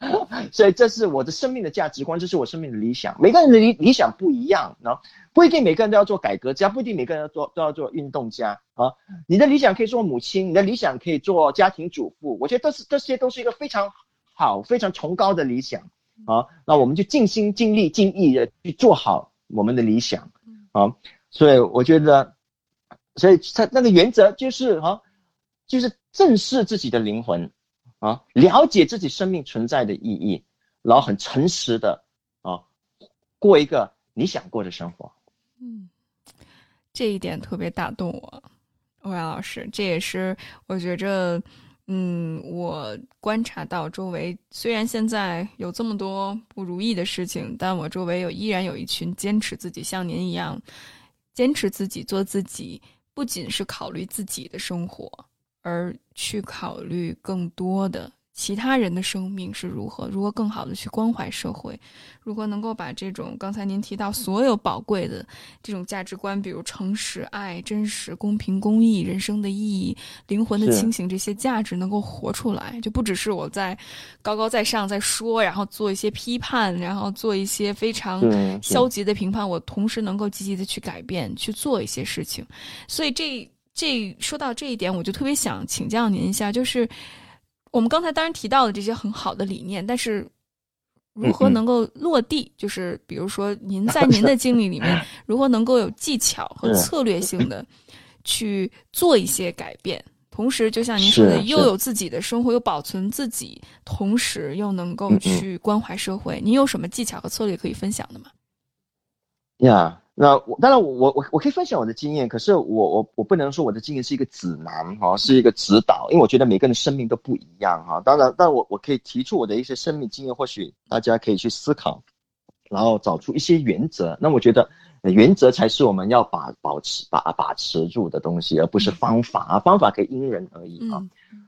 所以这是我的生命的价值观，这是我生命的理想。每个人的理理想不一样，啊，不一定每个人都要做改革家，不一定每个人要做都要做运动家啊。你的理想可以做母亲，你的理想可以做家庭主妇，我觉得这是这些都是一个非常好、非常崇高的理想啊。那我们就尽心尽力尽意的去做好我们的理想啊。所以我觉得，所以他那个原则就是啊，就是正视自己的灵魂。啊，了解自己生命存在的意义，然后很诚实的啊，过一个你想过的生活。嗯，这一点特别打动我，欧阳老师。这也是我觉着，嗯，我观察到周围虽然现在有这么多不如意的事情，但我周围有依然有一群坚持自己，像您一样坚持自己做自己，不仅是考虑自己的生活。而去考虑更多的其他人的生命是如何，如何更好的去关怀社会，如何能够把这种刚才您提到所有宝贵的这种价值观，比如诚实、爱、真实、公平、公益、人生的意义、灵魂的清醒这些价值能够活出来，就不只是我在高高在上在说，然后做一些批判，然后做一些非常消极的评判，我同时能够积极的去改变，去做一些事情，所以这。这说到这一点，我就特别想请教您一下，就是我们刚才当然提到了这些很好的理念，但是如何能够落地？就是比如说，您在您的经历里面，如何能够有技巧和策略性的去做一些改变，同时就像您说的，又有自己的生活，又保存自己，同时又能够去关怀社会，您有什么技巧和策略可以分享的吗？呀。那我当然我我我我可以分享我的经验，可是我我我不能说我的经验是一个指南哈，是一个指导，因为我觉得每个人生命都不一样哈。当然，但我我可以提出我的一些生命经验，或许大家可以去思考，然后找出一些原则。那我觉得原则才是我们要把保持把把持住的东西，而不是方法啊，方法可以因人而异啊。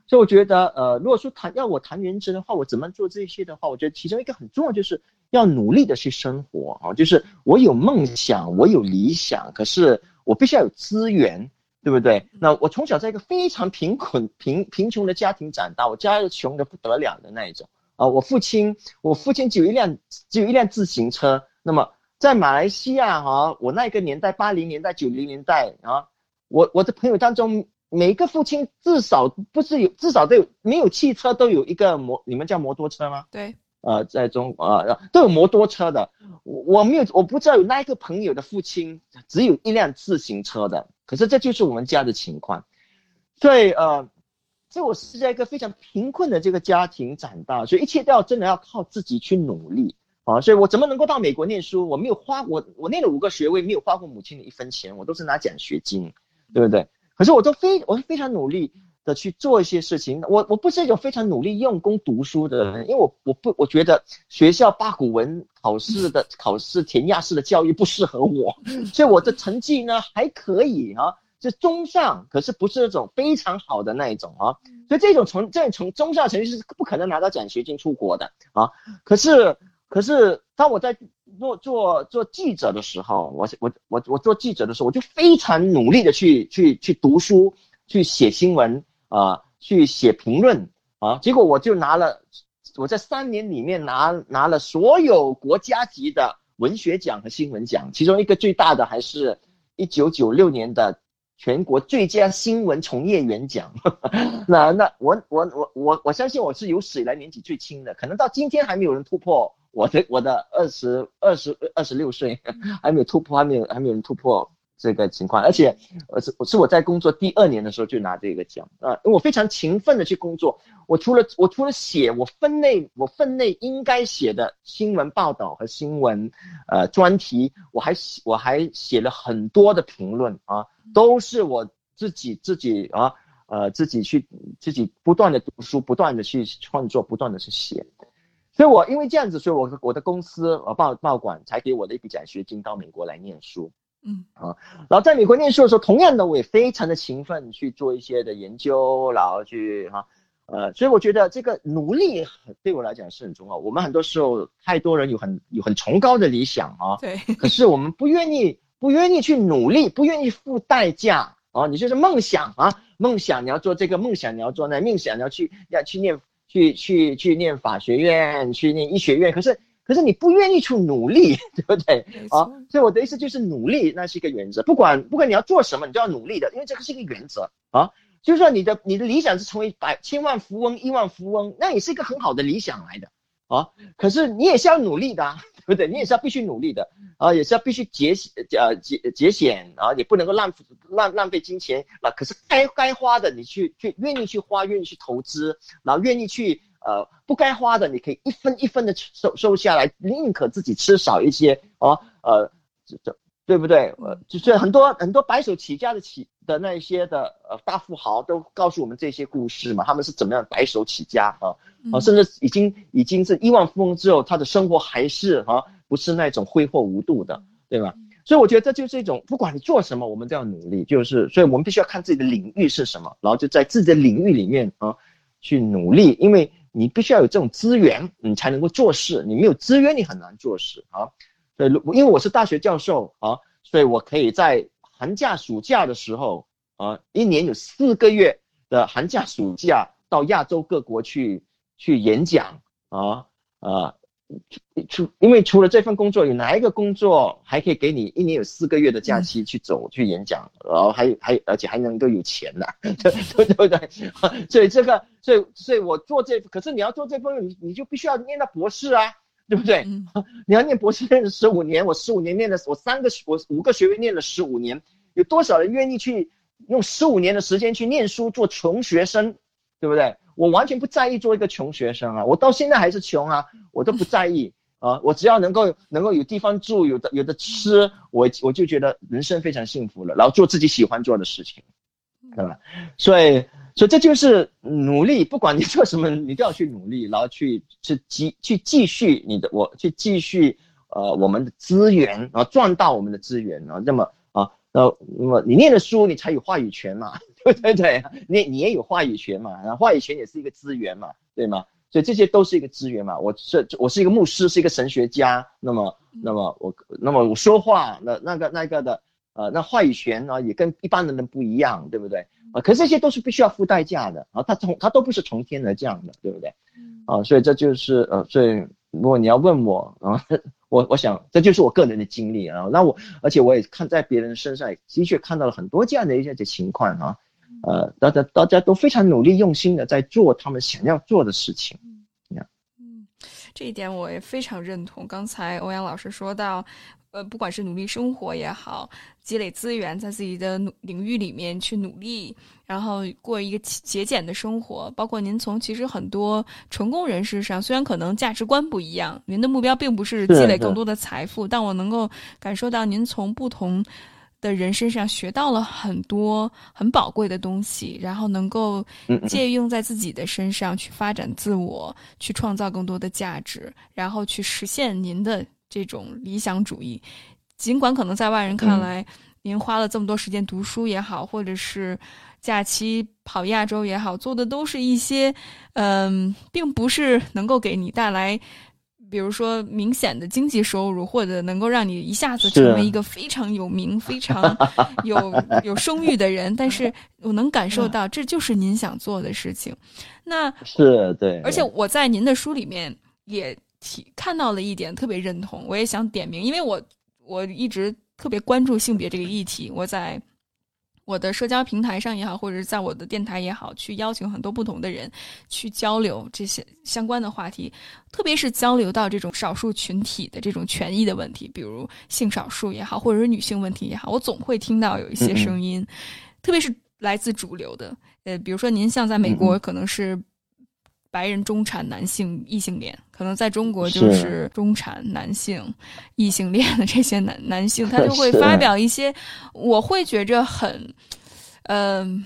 所以我觉得，呃，如果说谈要我谈原则的话，我怎么做这些的话，我觉得其中一个很重要就是要努力的去生活啊，就是我有梦想，我有理想，可是我必须要有资源，对不对？那我从小在一个非常贫困、贫贫穷的家庭长大，我家是穷的不得了的那一种啊。我父亲，我父亲只有一辆只有一辆自行车。那么在马来西亚哈，我那个年代八零年代、九零年代啊，我我的朋友当中。每个父亲至少不是有，至少都有没有汽车都有一个摩，你们叫摩托车吗？对，呃，在中国呃都有摩托车的。我我没有，我不知道有那一个朋友的父亲只有一辆自行车的。可是这就是我们家的情况，所以呃，所以我是在一个非常贫困的这个家庭长大，所以一切都要真的要靠自己去努力啊。所以我怎么能够到美国念书？我没有花我我念了五个学位，没有花过母亲的一分钱，我都是拿奖学金，对不对？可是我都非我是非常努力的去做一些事情，我我不是一种非常努力用功读书的人，因为我我不我觉得学校八股文考试的 考试填鸭式的教育不适合我，所以我的成绩呢还可以啊，是中上，可是不是那种非常好的那一种啊，所以这种从这种从中上成绩是不可能拿到奖学金出国的啊，可是可是当我在。做做做记者的时候，我我我我做记者的时候，我就非常努力的去去去读书，去写新闻啊，去写评论啊，结果我就拿了，我在三年里面拿拿了所有国家级的文学奖和新闻奖，其中一个最大的还是一九九六年的全国最佳新闻从业员奖。那那我我我我我相信我是有史以来年纪最轻的，可能到今天还没有人突破。我的我的二十二十二十六岁 还没有突破，还没有还没有人突破这个情况，而且我是我是我在工作第二年的时候就拿这个奖啊，因为我非常勤奋的去工作，我除了我除了写我分内我分内应该写的新闻报道和新闻呃专题，我还写我还写了很多的评论啊，都是我自己自己啊呃自己去自己不断的读书，不断的去创作，不断的去写。所以，我因为这样子，所以我我的公司呃报报馆才给我的一笔奖学金到美国来念书，嗯啊，然后在美国念书的时候，同样的我也非常的勤奋去做一些的研究，然后去哈呃，所以我觉得这个努力对我来讲是很重要。我们很多时候太多人有很有很崇高的理想啊，对，可是我们不愿意不愿意去努力，不愿意付代价啊。你就是梦想啊，梦想你要做这个，梦想你要做那，梦想你要去要去念。去去去念法学院，去念医学院，可是可是你不愿意去努力，对不对？啊，所以我的意思就是努力，那是一个原则。不管不管你要做什么，你都要努力的，因为这个是一个原则啊。就是说你的你的理想是成为百千万富翁、亿万富翁，那也是一个很好的理想来的啊。可是你也是要努力的。对不对？你也是要必须努力的啊，也是要必须节险呃节节俭啊，也不能够浪浪浪费金钱那可是该该花的，你去去愿意去花，愿意去投资，然后愿意去呃不该花的，你可以一分一分的收收下来，宁可自己吃少一些哦呃这这对不对？呃就是很多很多白手起家的起的那一些的呃大富豪都告诉我们这些故事嘛，他们是怎么样白手起家啊？啊，甚至已经已经是亿万富翁之后，他的生活还是啊不是那种挥霍无度的，对吧？所以我觉得这就是一种，不管你做什么，我们都要努力。就是，所以我们必须要看自己的领域是什么，然后就在自己的领域里面啊去努力，因为你必须要有这种资源，你才能够做事。你没有资源，你很难做事啊。所以，因为我是大学教授啊，所以我可以在寒假、暑假的时候啊，一年有四个月的寒假、暑假到亚洲各国去。去演讲啊啊，除因为除了这份工作，有哪一个工作还可以给你一年有四个月的假期去走去演讲，然后还还而且还能够有钱呢？对对不对？所以这个，所以所以我做这，可是你要做这份，你你就必须要念到博士啊，对不对？你要念博士念了十五年，我十五年念了，我三个我五个学位念了十五年，有多少人愿意去用十五年的时间去念书做穷学生，对不对？我完全不在意做一个穷学生啊，我到现在还是穷啊，我都不在意 啊，我只要能够能够有地方住，有的有的吃，我我就觉得人生非常幸福了，然后做自己喜欢做的事情，对吧？所以所以这就是努力，不管你做什么，你都要去努力，然后去去继去继续你的我去继续呃我们的资源，然后赚到我们的资源，然后那么啊。那那么你念的书，你才有话语权嘛，对对对，你你也有话语权嘛，然后话语权也是一个资源嘛，对吗？所以这些都是一个资源嘛。我是我是一个牧师，是一个神学家，那么那么我那么我说话那那个那个的呃那话语权呢也跟一般的人不一样，对不对？啊，可是这些都是必须要付代价的啊，他从他都不是从天而降的，对不对？啊，所以这就是呃，所以如果你要问我啊，我我想这就是我个人的经历啊。那我而且我也看在别人身上的确看到了很多这样的一些情况啊。呃，大家大家都非常努力用心的在做他们想要做的事情。嗯，这一点我也非常认同。刚才欧阳老师说到，呃，不管是努力生活也好，积累资源，在自己的领域里面去努力，然后过一个节俭的生活。包括您从其实很多成功人士上，虽然可能价值观不一样，您的目标并不是积累更多的财富，但我能够感受到您从不同。的人身上学到了很多很宝贵的东西，然后能够借用在自己的身上去发展自我，去创造更多的价值，然后去实现您的这种理想主义。尽管可能在外人看来，您花了这么多时间读书也好，或者是假期跑亚洲也好，做的都是一些，嗯，并不是能够给你带来。比如说，明显的经济收入，或者能够让你一下子成为一个非常有名、非常 有有声誉的人，但是我能感受到，这就是您想做的事情。那是对，而且我在您的书里面也提看到了一点，特别认同，我也想点名，因为我我一直特别关注性别这个议题，我在。我的社交平台上也好，或者是在我的电台也好，去邀请很多不同的人去交流这些相关的话题，特别是交流到这种少数群体的这种权益的问题，比如性少数也好，或者是女性问题也好，我总会听到有一些声音，特别是来自主流的，呃，比如说您像在美国可能是。白人中产男性异性恋，可能在中国就是中产男性异性恋的这些男男性，他就会发表一些我会觉着很，嗯，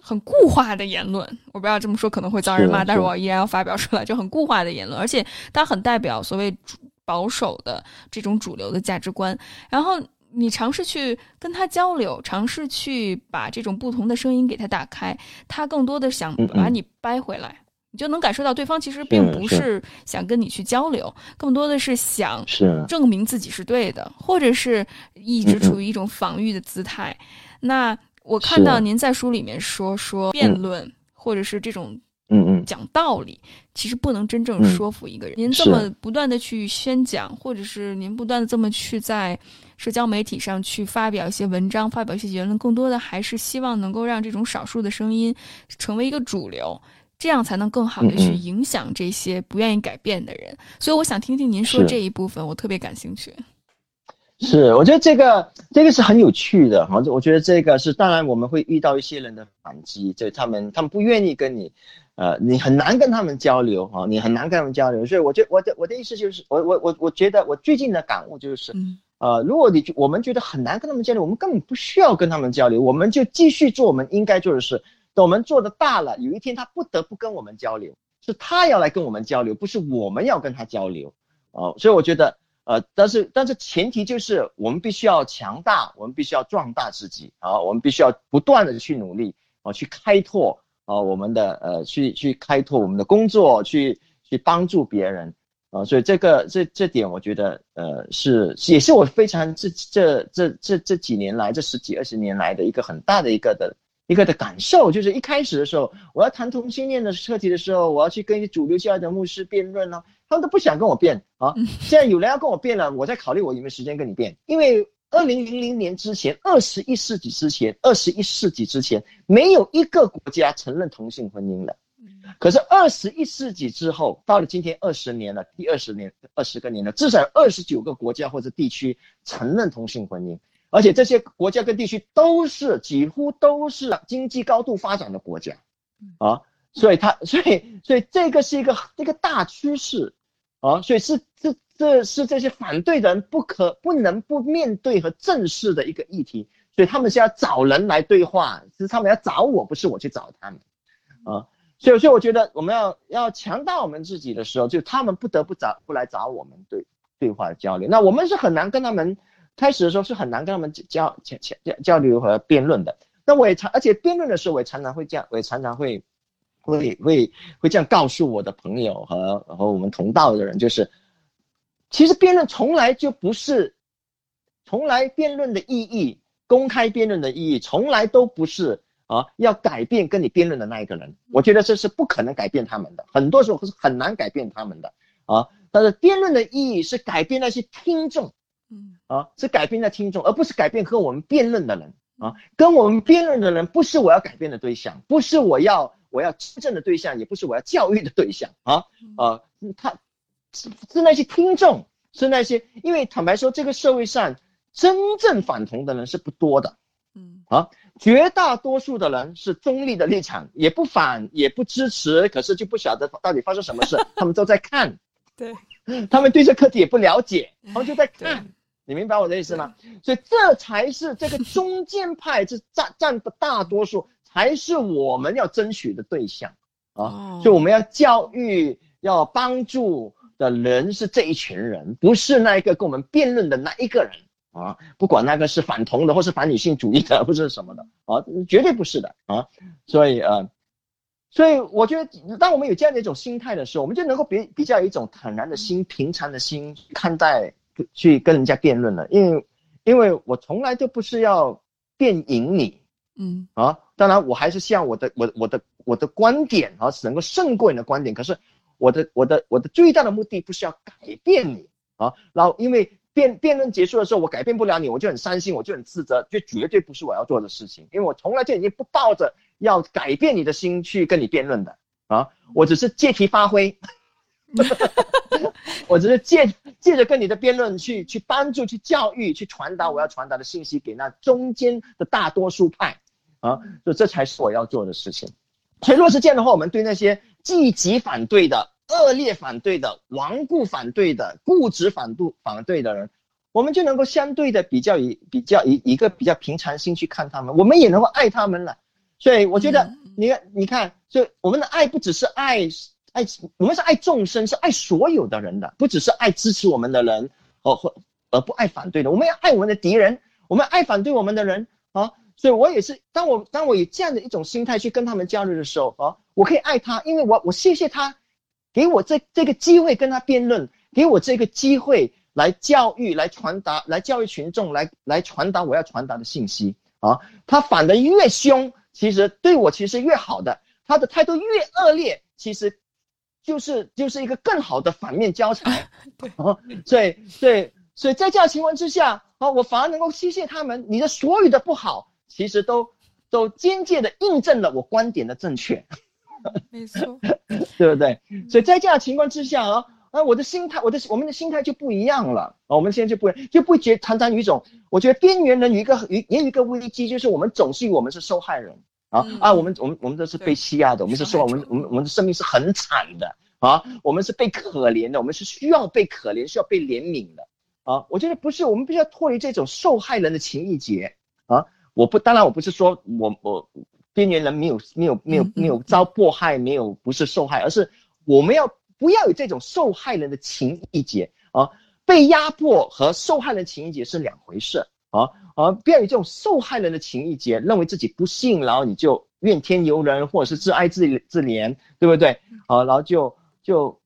很固化的言论。我不知道这么说可能会遭人骂，但是我依然要发表出来，就很固化的言论，而且他很代表所谓保守的这种主流的价值观。然后你尝试去跟他交流，尝试去把这种不同的声音给他打开，他更多的想把你掰回来。你就能感受到对方其实并不是。想跟你去交流，更多的是想证明自己是对的，或者是一直处于一种防御的姿态。那我看到您在书里面说说辩论，或者是这种嗯嗯。讲道理，其实不能真正说服一个人。您这么不断的去宣讲，或者是您不断的这么去在社交媒体上去发表一些文章、发表一些言论，更多的还是希望能够让这种少数的声音成为一个主流。这样才能更好的去影响这些不愿意改变的人，所以我想听听您说这一部分，我特别感兴趣。是，我觉得这个这个是很有趣的哈，我觉得这个是当然我们会遇到一些人的反击，就他们他们不愿意跟你，呃，你很难跟他们交流哈，你很难跟他们交流，所以我觉我的我的意思就是，我我我我觉得我最近的感悟就是，呃，如果你我们觉得很难跟他们交流，我们根本不需要跟他们交流，我们就继续做我们应该做的事。等我们做的大了，有一天他不得不跟我们交流，是他要来跟我们交流，不是我们要跟他交流，哦，所以我觉得，呃，但是但是前提就是我们必须要强大，我们必须要壮大自己啊，我们必须要不断的去努力啊，去开拓啊我们的呃，去去开拓我们的工作，去去帮助别人啊，所以这个这这点我觉得呃是也是我非常这这这这这几年来这十几二十年来的一个很大的一个的。一个的感受就是，一开始的时候，我要谈同性恋的课题的时候，我要去跟一些主流教育的牧师辩论呢，他们都不想跟我辩啊。现在有人要跟我辩了，我在考虑我有没有时间跟你辩。因为二零零零年之前，二十一世纪之前，二十一世纪之前，没有一个国家承认同性婚姻的。可是二十一世纪之后，到了今天二十年了，第二十年、二十个年了，至少二十九个国家或者地区承认同性婚姻。而且这些国家跟地区都是几乎都是经济高度发展的国家，啊，所以它 所以所以这个是一个一个大趋势，啊，所以是这这是这些反对人不可不能不面对和正视的一个议题，所以他们是要找人来对话，是他们要找我，不是我去找他们，啊，所以所以我觉得我们要要强大我们自己的时候，就他们不得不找不来找我们对对话交流，那我们是很难跟他们。开始的时候是很难跟他们交交交交流和辩论的，那我也常，而且辩论的时候，我也常常会这样，我也常常会会会会这样告诉我的朋友和和我们同道的人，就是其实辩论从来就不是，从来辩论的意义，公开辩论的意义，从来都不是啊，要改变跟你辩论的那一个人。我觉得这是不可能改变他们的，很多时候是很难改变他们的啊。但是辩论的意义是改变那些听众，嗯啊，是改变的听众，而不是改变和我们辩论的人啊。跟我们辩论的人不是我要改变的对象，不是我要我要真正的对象，也不是我要教育的对象啊啊，他是是那些听众，是那些，因为坦白说，这个社会上真正反同的人是不多的，嗯啊，绝大多数的人是中立的立场，也不反也不支持，可是就不晓得到底发生什么事，他们都在看。对，他们对这课题也不了解，他们就在看，你明白我的意思吗？所以这才是这个中间派，是占占的大多数，才是我们要争取的对象啊。哦所以我们要教育、要帮助的人是这一群人，不是那一个跟我们辩论的那一个人啊。不管那个是反同的，或是反女性主义的，或者是什么的啊，绝对不是的啊。所以呃。所以我觉得，当我们有这样的一种心态的时候，我们就能够比比较有一种坦然的心、平常的心看待，去跟人家辩论了。因为，因为我从来就不是要辩赢你嗯啊。当然，我还是希望我的、我、我的、我的观点啊是，能够胜过你的观点。可是，我的、我的、我的最大的目的不是要改变你啊。然后，因为辩辩论结束的时候，我改变不了你，我就很伤心，我就很自责，这绝对不是我要做的事情。因为我从来就已经不抱着。要改变你的心去跟你辩论的啊，我只是借题发挥，我只是借借着跟你的辩论去去帮助、去教育、去传达我要传达的信息给那中间的大多数派啊，所以这才是我要做的事情。所以若是这样的话，我们对那些积极反对的、恶劣反对的、顽固反对的、固执反对反对的人，我们就能够相对的比较以比较以一个比较平常心去看他们，我们也能够爱他们了。所以我觉得，你看，你看，所以我们的爱不只是爱爱，我们是爱众生，是爱所有的人的，不只是爱支持我们的人，哦，或而不爱反对的。我们要爱我们的敌人，我们爱反对我们的人啊。所以我也是，当我当我以这样的一种心态去跟他们交流的时候啊，我可以爱他，因为我我谢谢他，给我这这个机会跟他辩论，给我这个机会来教育、来传达、来教育群众、来来传达我要传达的信息啊。他反的越凶。其实对我其实越好的，他的态度越恶劣，其实就是就是一个更好的反面教材。对，所以对，所以在这样情况之下，哦，我反而能够谢谢他们，你的所有的不好，其实都都间接的印证了我观点的正确。没错，对不对？所以在这样情况之下啊，啊，我的心态，我的我们的心态就不一样了啊，我们现在就不就不觉常常有一种，我觉得边缘人有一个有也有一个危机，就是我们总是以我们是受害人啊、嗯啊，我们我们我们都是被欺压的，我们是说，我们我们我们的生命是很惨的啊，我们是被可怜的，我们是需要被可怜，需要被怜悯的啊。我觉得不是，我们必须要脱离这种受害人的情谊结啊。我不，当然我不是说我我边缘人没有没有没有没有遭迫害，没有不是受害，而是我们要不要有这种受害人的情谊结啊？被压迫和受害人情谊结是两回事啊啊！不要有这种受害人的情谊结，认为自己不幸，然后你就怨天尤人，或者是自哀自自怜，对不对？啊，然后就就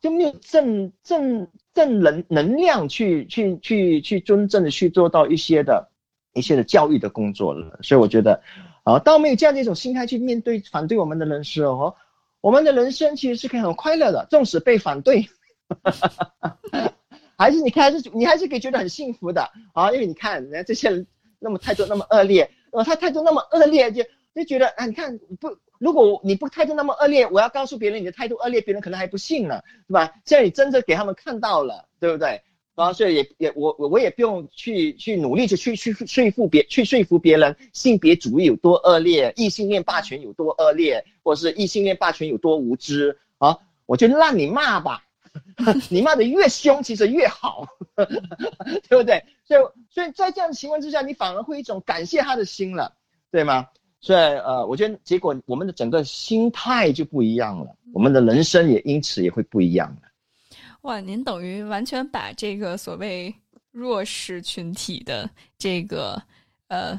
就没有正正正能能量去去去去真正的去做到一些的一些的教育的工作了。所以我觉得，啊，当我们有这样的一种心态去面对反对我们的人时候，我们的人生其实是可以很快乐的，纵使被反对。还是你看，还是你还是可以觉得很幸福的啊，因为你看人家这些人那么态度那么恶劣，呃，他态度那么恶劣，就就觉得啊，你看不，如果你不态度那么恶劣，我要告诉别人你的态度恶劣，别人可能还不信呢，对吧？现在你真的给他们看到了，对不对？啊，所以也也我我我也不用去去努力去去去说服别去说服别人性别主义有多恶劣，异性恋霸权有多恶劣，或是异性恋霸权有多无知啊，我就让你骂吧。你骂的越凶，其实越好，对不对？所以，所以在这样的情况之下，你反而会一种感谢他的心了，对吗？所以，呃，我觉得结果我们的整个心态就不一样了，我们的人生也因此也会不一样了。哇，您等于完全把这个所谓弱势群体的这个呃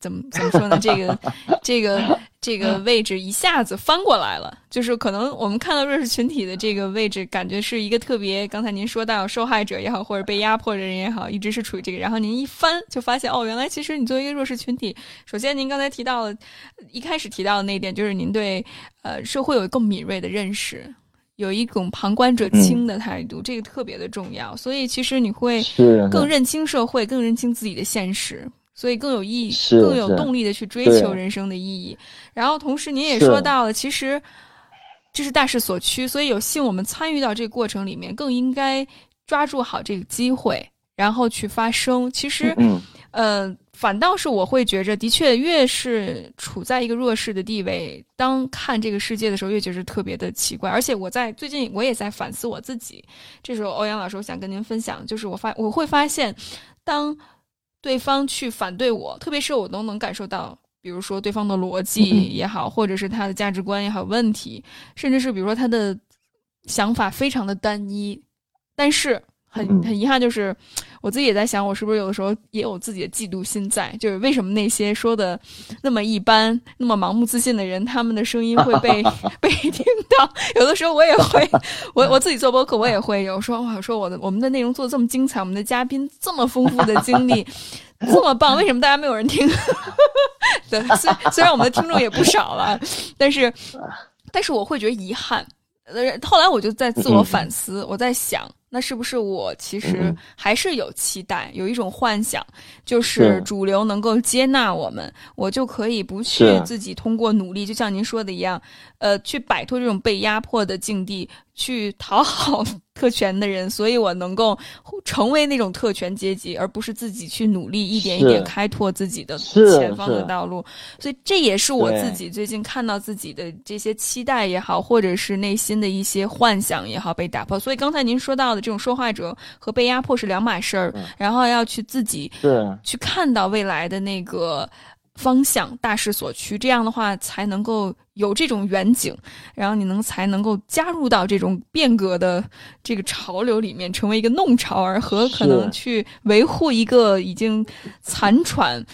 怎么怎么说呢？这个这个这个位置一下子翻过来了，就是可能我们看到弱势群体的这个位置，感觉是一个特别。刚才您说到受害者也好，或者被压迫的人也好，一直是处于这个。然后您一翻，就发现哦，原来其实你作为一个弱势群体，首先您刚才提到了一开始提到的那一点，就是您对呃社会有更敏锐的认识。有一种旁观者清的态度，这个特别的重要。所以其实你会更认清社会，更认清自己的现实，所以更有意义，更有动力的去追求人生的意义。然后同时您也说到了，其实这是大势所趋，所以有幸我们参与到这个过程里面，更应该抓住好这个机会，然后去发声。其实，嗯。反倒是我会觉着，的确，越是处在一个弱势的地位，当看这个世界的时候，越觉得特别的奇怪。而且我在最近，我也在反思我自己。这时候，欧阳老师，我想跟您分享，就是我发我会发现，当对方去反对我，特别是我都能感受到，比如说对方的逻辑也好，或者是他的价值观也好问题，甚至是比如说他的想法非常的单一，但是。很很遗憾，就是我自己也在想，我是不是有的时候也有自己的嫉妒心在？就是为什么那些说的那么一般、那么盲目自信的人，他们的声音会被 被听到？有的时候我也会，我我自己做播客，我也会有说，哇，说我的我们的内容做的这么精彩，我们的嘉宾这么丰富的经历，这么棒，为什么大家没有人听？对，虽虽然我们的听众也不少了，但是但是我会觉得遗憾。呃，后来我就在自我反思，我在想。那是不是我其实还是有期待，有一种幻想，就是主流能够接纳我们，我就可以不去自己通过努力，就像您说的一样，呃，去摆脱这种被压迫的境地。去讨好特权的人，所以我能够成为那种特权阶级，而不是自己去努力一点一点开拓自己的前方的道路。所以这也是我自己最近看到自己的这些期待也好，或者是内心的一些幻想也好被打破。所以刚才您说到的这种受害者和被压迫是两码事儿，然后要去自己去看到未来的那个。方向大势所趋，这样的话才能够有这种远景，然后你能才能够加入到这种变革的这个潮流里面，成为一个弄潮儿和可能去维护一个已经残喘。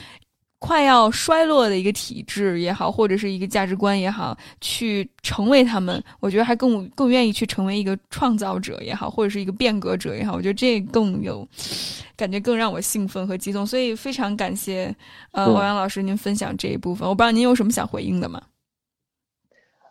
快要衰落的一个体制也好，或者是一个价值观也好，去成为他们，我觉得还更更愿意去成为一个创造者也好，或者是一个变革者也好，我觉得这更有感觉，更让我兴奋和激动。所以非常感谢呃欧阳老师您分享这一部分。我不知道您有什么想回应的吗？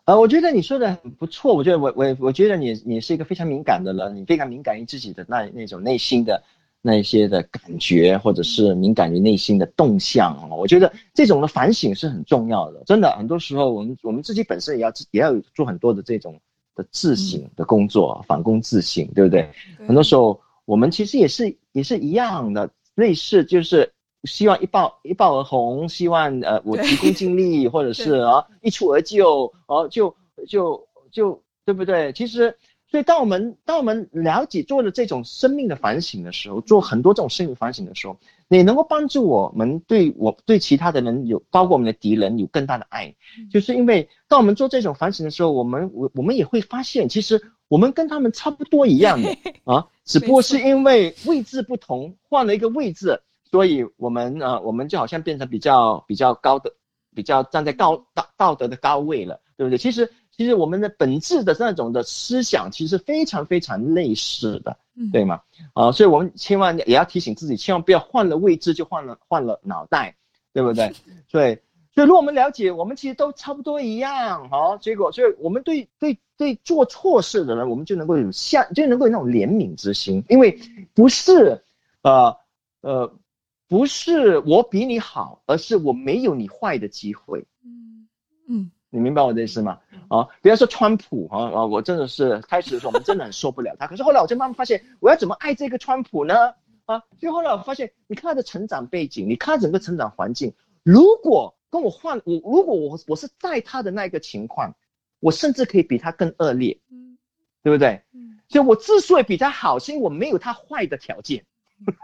呃，我觉得你说的很不错。我觉得我我我觉得你你是一个非常敏感的人，你非常敏感于自己的那那种内心的。那一些的感觉，或者是敏感于内心的动向啊，我觉得这种的反省是很重要的。真的，很多时候我们我们自己本身也要也要做很多的这种的自省的工作，反躬自省，对不对？很多时候我们其实也是也是一样的，类似就是希望一爆一爆而红，希望呃我急功近利，或者是啊一蹴而就，哦就就就对不对？其实。所以，当我们当我们了解做了这种生命的反省的时候，做很多这种生命反省的时候，也能够帮助我们对我对其他的人有，包括我们的敌人有更大的爱。就是因为当我们做这种反省的时候，我们我我们也会发现，其实我们跟他们差不多一样的 啊，只不过是因为位置不同，换了一个位置，所以我们啊，我们就好像变成比较比较高的，比较站在高道道德的高位了，对不对？其实。其实我们的本质的那种的思想，其实非常非常类似的，对吗？啊，所以我们千万也要提醒自己，千万不要换了位置就换了换了脑袋，对不对？所以，所以如果我们了解，我们其实都差不多一样，好，结果，所以我们对对对做错事的人，我们就能够有像就能够有那种怜悯之心，因为不是，呃呃，不是我比你好，而是我没有你坏的机会，嗯嗯。你明白我的意思吗？啊，比方说川普啊啊，我真的是开始的时候我们真的很受不了他，可是后来我就慢慢发现，我要怎么爱这个川普呢？啊，就后来我发现，你看他的成长背景，你看他整个成长环境，如果跟我换我，如果我我是在他的那一个情况，我甚至可以比他更恶劣，嗯，对不对？嗯，所以我之所以比他好，是因为我没有他坏的条件。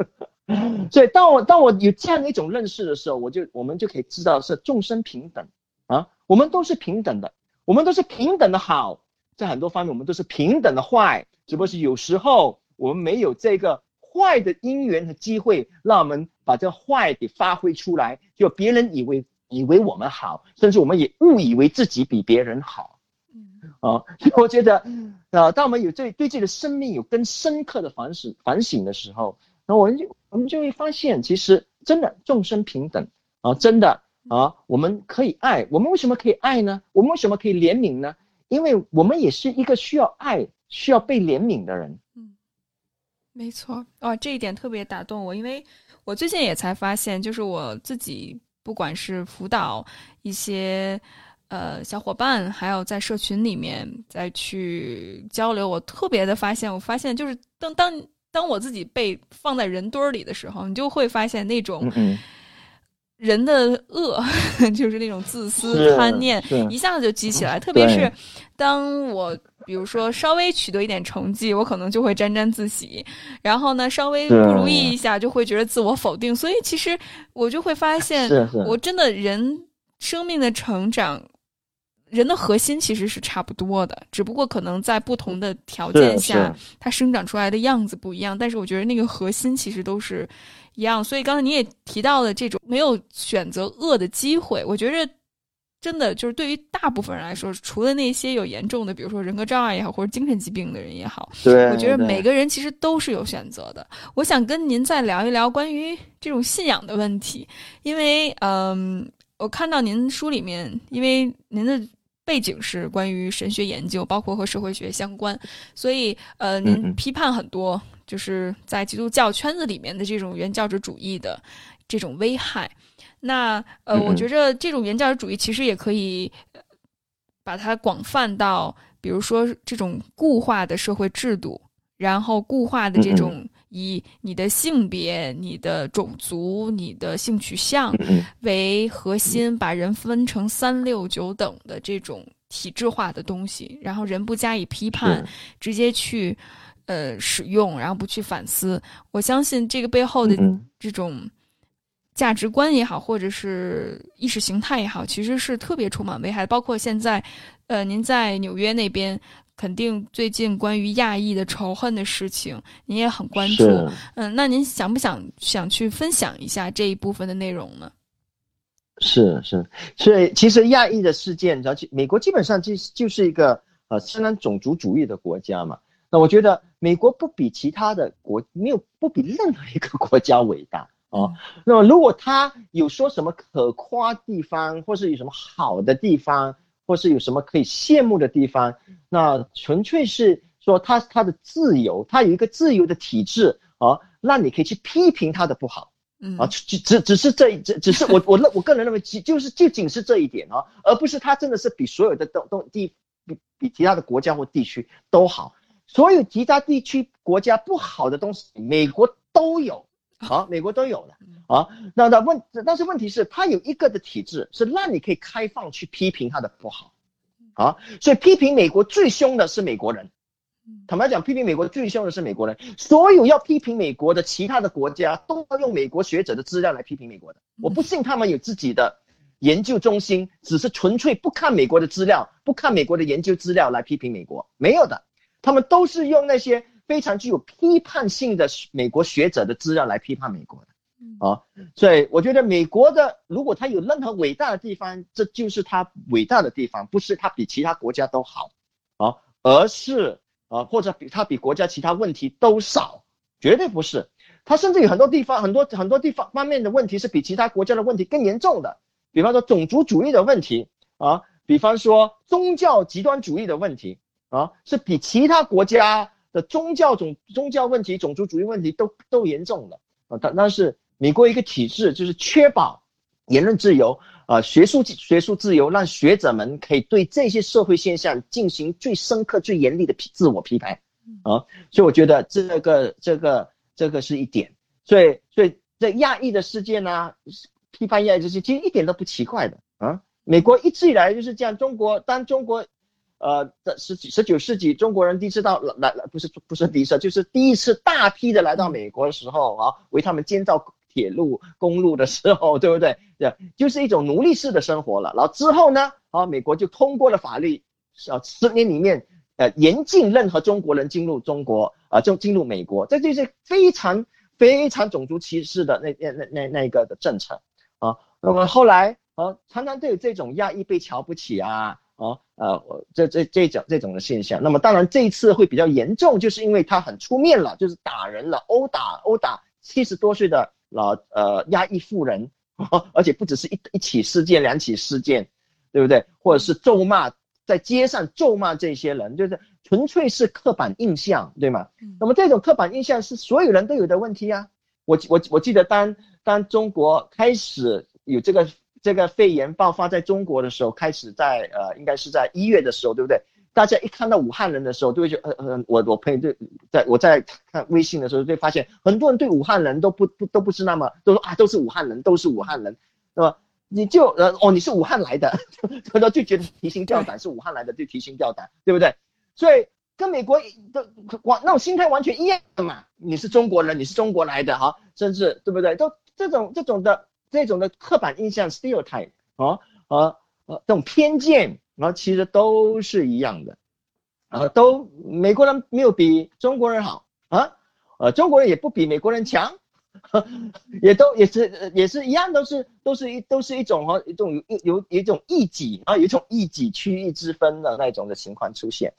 所以当我当我有这样的一种认识的时候，我就我们就可以知道是众生平等啊。我们都是平等的，我们都是平等的好，在很多方面我们都是平等的坏，只不过是有时候我们没有这个坏的因缘和机会，让我们把这坏给发挥出来，就别人以为以为我们好，甚至我们也误以为自己比别人好。啊，所以我觉得，啊，当我们有对对自己的生命有更深刻的反省反省的时候，那我们就我们就会发现，其实真的众生平等啊，真的啊，我们可以爱。我们为什么可以爱呢？我们为什么可以怜悯呢？因为我们也是一个需要爱、需要被怜悯的人。嗯，没错。哦，这一点特别打动我，因为我最近也才发现，就是我自己不管是辅导一些。呃，小伙伴还有在社群里面再去交流，我特别的发现，我发现就是当当当我自己被放在人堆儿里的时候，你就会发现那种人的恶，就是那种自私贪念，一下子就激起来。特别是当我比如说稍微取得一点成绩，我可能就会沾沾自喜，然后呢，稍微不如意一下就会觉得自我否定。所以其实我就会发现，我真的人生命的成长。人的核心其实是差不多的，只不过可能在不同的条件下，它生长出来的样子不一样。但是我觉得那个核心其实都是一样。所以刚才你也提到了这种没有选择恶的机会，我觉着真的就是对于大部分人来说，除了那些有严重的，比如说人格障碍也好，或者精神疾病的人也好，我觉得每个人其实都是有选择的。我想跟您再聊一聊关于这种信仰的问题，因为嗯，我看到您书里面，因为您的。背景是关于神学研究，包括和社会学相关，所以呃，您批判很多就是在基督教圈子里面的这种原教旨主义的这种危害。那呃，我觉着这种原教旨主义其实也可以把它广泛到，比如说这种固化的社会制度，然后固化的这种。以你的性别、你的种族、你的性取向为核心，把人分成三六九等的这种体制化的东西，然后人不加以批判，直接去呃使用，然后不去反思。我相信这个背后的这种价值观也好，或者是意识形态也好，其实是特别充满危害。包括现在，呃，您在纽约那边。肯定最近关于亚裔的仇恨的事情，您也很关注。嗯，那您想不想想去分享一下这一部分的内容呢？是是，所以其实亚裔的事件，而且美国基本上就就是一个呃相当种族主义的国家嘛。那我觉得美国不比其他的国没有不比任何一个国家伟大啊。那么如果他有说什么可夸地方，或是有什么好的地方。或是有什么可以羡慕的地方？那纯粹是说他他的自由，他有一个自由的体制啊，那你可以去批评他的不好，啊，只只只是这只只是我 我认我个人认为，就就是就仅是这一点啊，而不是他真的是比所有的东东地比比其他的国家或地区都好，所有其他地区国家不好的东西，美国都有。好，美国都有了啊。那那问，但是问题是，它有一个的体制是让你可以开放去批评它的不好，啊，所以批评美国最凶的是美国人。坦白讲，批评美国最凶的是美国人。所有要批评美国的其他的国家，都要用美国学者的资料来批评美国的。我不信他们有自己的研究中心，只是纯粹不看美国的资料，不看美国的研究资料来批评美国，没有的。他们都是用那些。非常具有批判性的美国学者的资料来批判美国的，啊，所以我觉得美国的如果它有任何伟大的地方，这就是它伟大的地方，不是它比其他国家都好，啊，而是啊或者比它比国家其他问题都少，绝对不是，它甚至有很多地方很多很多地方方面的问题是比其他国家的问题更严重的，比方说种族主义的问题啊，比方说宗教极端主义的问题啊，是比其他国家。的宗教种宗教问题、种族主义问题都都严重的啊！但但是美国一个体制就是确保言论自由啊、学术学术自由，让学者们可以对这些社会现象进行最深刻、最严厉的批自我批判啊！所以我觉得这个这个这个是一点。所以所以这亚裔的事件呢，批判亚裔这些其实一点都不奇怪的啊！美国一直以来就是这样，中国当中国。呃，在十几十九世纪，中国人第一次到来来不是不是第一次，就是第一次大批的来到美国的时候啊，为他们建造铁路、公路的时候，对不对？对，就是一种奴隶式的生活了。然后之后呢，啊，美国就通过了法律，啊，十年里面呃严禁任何中国人进入中国啊，就进入美国，这就是非常非常种族歧视的那那那那那个的政策啊。那么后来啊，常常都有这种亚裔被瞧不起啊，啊呃这这这种这种的现象。那么当然这一次会比较严重，就是因为他很出面了，就是打人了，殴打殴打七十多岁的老呃压抑妇人。而且不只是一一起事件、两起事件，对不对？或者是咒骂，在街上咒骂这些人，就是纯粹是刻板印象，对吗？那么这种刻板印象是所有人都有的问题啊。我我我记得当当中国开始有这个这个肺炎爆发在中国的时候，开始在呃应该是在一月的时候，对不对？大家一看到武汉人的时候，都会觉得，呃呃，我我朋友对，在我在看微信的时候，就发现很多人对武汉人都不不都不是那么，都说啊都是武汉人，都是武汉人，是吧？你就呃哦你是武汉来的，他说就觉得提心吊胆，是武汉来的就提心吊胆，对不对？所以跟美国的完那种心态完全一样的嘛，你是中国人，你是中国来的哈，甚至对不对？都这种这种的这种的刻板印象 stereotype 啊啊啊这种偏见。然后其实都是一样的，啊，都美国人没有比中国人好啊，呃，中国人也不比美国人强，也都也是也是一样，都是都是一都是一种哈一种有有一种异己啊，有一种异己区域之分的那种的情况出现，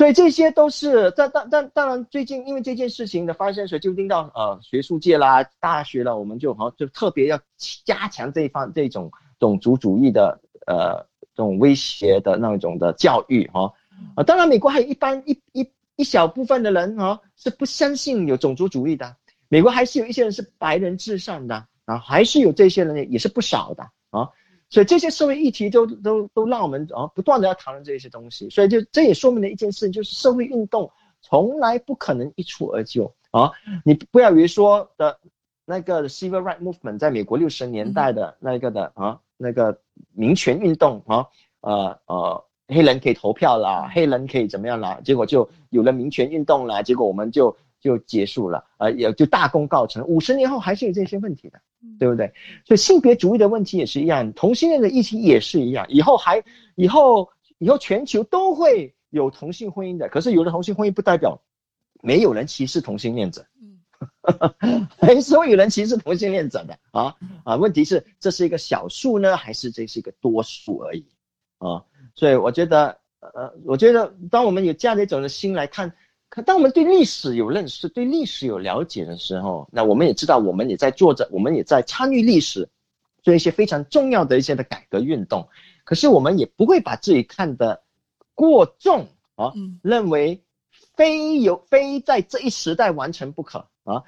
所以这些都是但但但当然最近因为这件事情的发生，所以就令到呃学术界啦、大学了，我们就好就特别要加强这一方这种种族主义的呃。这种威胁的那种的教育哈。啊，当然美国还有一般一一一小部分的人哈是不相信有种族主义的，美国还是有一些人是白人至上的啊，还是有这些人也是不少的。啊，所以这些社会议题都都都让我们啊不断的要讨论这些东西，所以就这也说明了一件事，就是社会运动从来不可能一蹴而就啊，你不要以为说的那个 civil right movement 在美国六十年代的那个的啊。那个民权运动啊，呃呃，黑人可以投票啦，黑人可以怎么样啦？结果就有了民权运动啦，结果我们就就结束了，呃，也就大功告成。五十年后还是有这些问题的，对不对？所以性别主义的问题也是一样，同性恋的议题也是一样。以后还以后以后全球都会有同性婚姻的，可是有了同性婚姻不代表没有人歧视同性恋者。还是会有人歧视同性恋者的啊啊！问题是这是一个小数呢，还是这是一个多数而已啊？所以我觉得，呃，我觉得当我们有这样的一种的心来看，看当我们对历史有认识、对历史有了解的时候，那我们也知道，我们也在做着，我们也在参与历史，做一些非常重要的一些的改革运动。可是我们也不会把自己看得过重啊，认为非有非在这一时代完成不可。啊，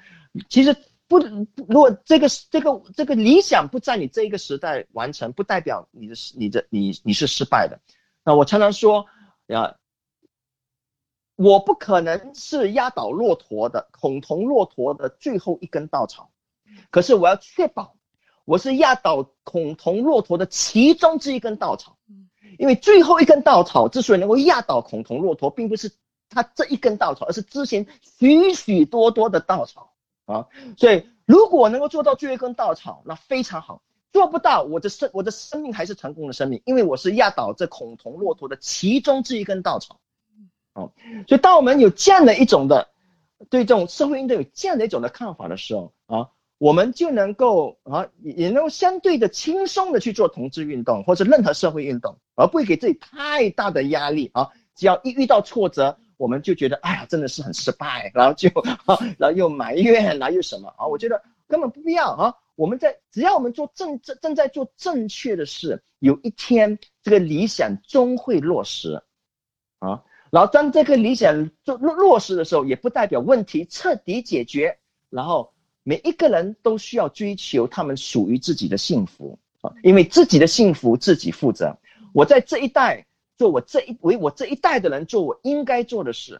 其实不，如果这个这个这个理想不在你这一个时代完成，不代表你的你的你你是失败的。那我常常说，呀，我不可能是压倒骆驼的恐同骆驼的最后一根稻草，可是我要确保我是压倒恐同骆驼的其中之一根稻草。因为最后一根稻草之所以能够压倒恐同骆驼，并不是。它这一根稻草，而是之前许许多多的稻草啊，所以如果能够做到最后一根稻草，那非常好。做不到，我的生我的生命还是成功的生命，因为我是压倒这恐同骆驼的其中之一根稻草。哦，所以当我们有这样的一种的对这种社会运动有这样的一种的看法的时候啊，我们就能够啊也能够相对的轻松的去做同志运动或者任何社会运动，而不会给自己太大的压力啊。只要一遇到挫折。我们就觉得，哎呀，真的是很失败，然后就，然后又埋怨，然后又什么啊？我觉得根本不必要啊！我们在只要我们做正正正在做正确的事，有一天这个理想终会落实，啊！然后当这个理想做落落实的时候，也不代表问题彻底解决。然后每一个人都需要追求他们属于自己的幸福啊，因为自己的幸福自己负责。我在这一代。做我这一为我这一代的人做我应该做的事，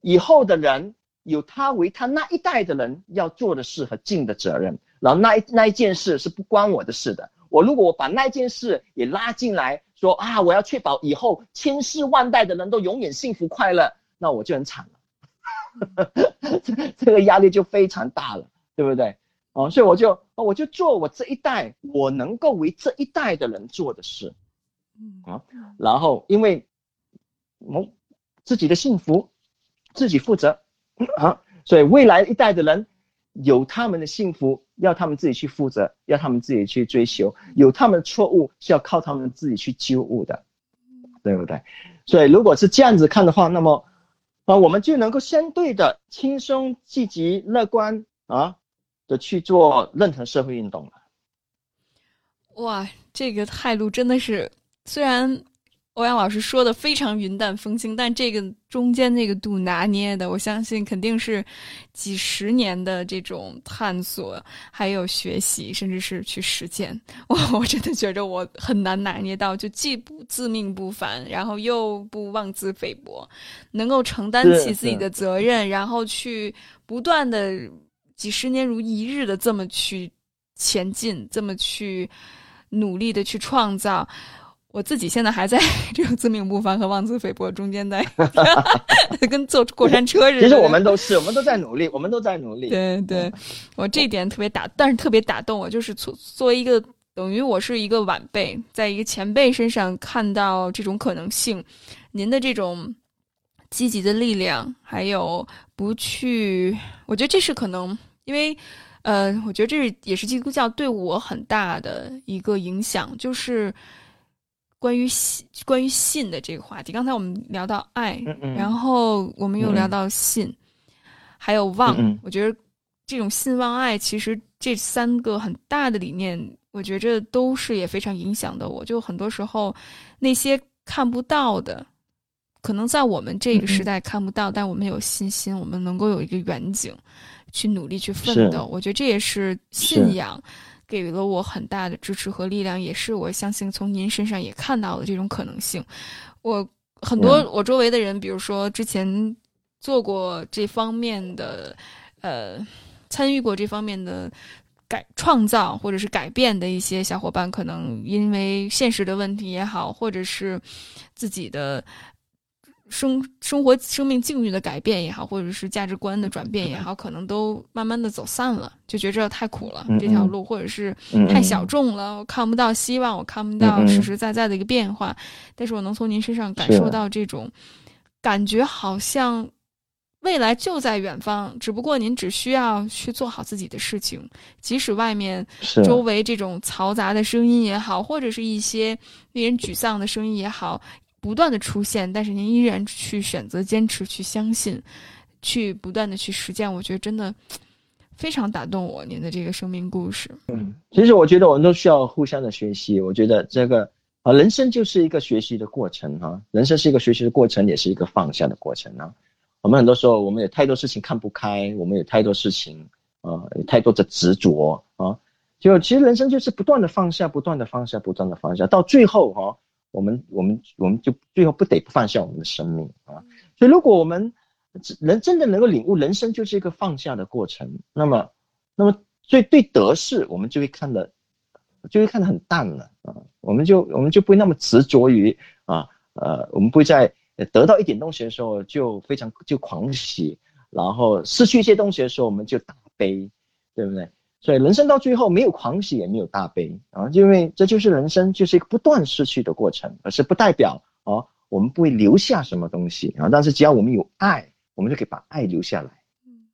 以后的人有他为他那一代的人要做的事和尽的责任，然后那一那一件事是不关我的事的。我如果我把那件事也拉进来，说啊，我要确保以后千世万代的人都永远幸福快乐，那我就很惨了，这 这个压力就非常大了，对不对？哦，所以我就我就做我这一代我能够为这一代的人做的事。啊，然后因为我自己的幸福，自己负责啊。所以未来一代的人有他们的幸福，要他们自己去负责，要他们自己去追求；有他们的错误，是要靠他们自己去纠误的，对不对？所以如果是这样子看的话，那么啊，我们就能够相对的轻松、积极、乐观啊的去做任何社会运动了。哇，这个态度真的是，虽然。欧阳老师说的非常云淡风轻，但这个中间那个度拿捏的，我相信肯定是几十年的这种探索，还有学习，甚至是去实践。我我真的觉着我很难拿捏到，就既不自命不凡，然后又不妄自菲薄，能够承担起自己的责任，然后去不断的几十年如一日的这么去前进，这么去努力的去创造。我自己现在还在 这个自命不凡和妄自菲薄中间在，跟坐过山车似的。其实我们都是，我们都在努力，我们都在努力。对对，我这一点特别打，但是特别打动我，就是作作为一个等于我是一个晚辈，在一个前辈身上看到这种可能性，您的这种积极的力量，还有不去，我觉得这是可能，因为呃，我觉得这是也是基督教对我很大的一个影响，就是。关于信，关于信的这个话题，刚才我们聊到爱，然后我们又聊到信，还有望。我觉得这种信望爱，其实这三个很大的理念，我觉着都是也非常影响的。我就很多时候那些看不到的，可能在我们这个时代看不到，但我们有信心，我们能够有一个远景，去努力去奋斗。我觉得这也是信仰。给予了我很大的支持和力量，也是我相信从您身上也看到了这种可能性。我很多我周围的人，比如说之前做过这方面的，呃，参与过这方面的改创造或者是改变的一些小伙伴，可能因为现实的问题也好，或者是自己的。生生活、生命境遇的改变也好，或者是价值观的转变也好，可能都慢慢的走散了，就觉着太苦了这条路，或者是太小众了，我看不到希望，我看不到实实在在的一个变化。但是我能从您身上感受到这种感觉，好像未来就在远方，只不过您只需要去做好自己的事情，即使外面周围这种嘈杂的声音也好，或者是一些令人沮丧的声音也好。不断的出现，但是您依然去选择坚持，去相信，去不断的去实践，我觉得真的非常打动我。您的这个生命故事，嗯，其实我觉得我们都需要互相的学习。我觉得这个啊，人生就是一个学习的过程哈，人生是一个学习的过程，也是一个放下的过程啊。我们很多时候，我们有太多事情看不开，我们有太多事情啊，有太多的执着啊，就其实人生就是不断的放下，不断的放下，不断的放下，到最后哈。我们我们我们就最后不得不放下我们的生命啊！所以如果我们人真的能够领悟人生就是一个放下的过程，那么那么所以对得失我们就会看的就会看得很淡了啊！我们就我们就不会那么执着于啊呃，我们不会在得到一点东西的时候就非常就狂喜，然后失去一些东西的时候我们就大悲，对不对？所以人生到最后没有狂喜也没有大悲啊，因为这就是人生，就是一个不断失去的过程，而是不代表啊我们不会留下什么东西啊。但是只要我们有爱，我们就可以把爱留下来。嗯，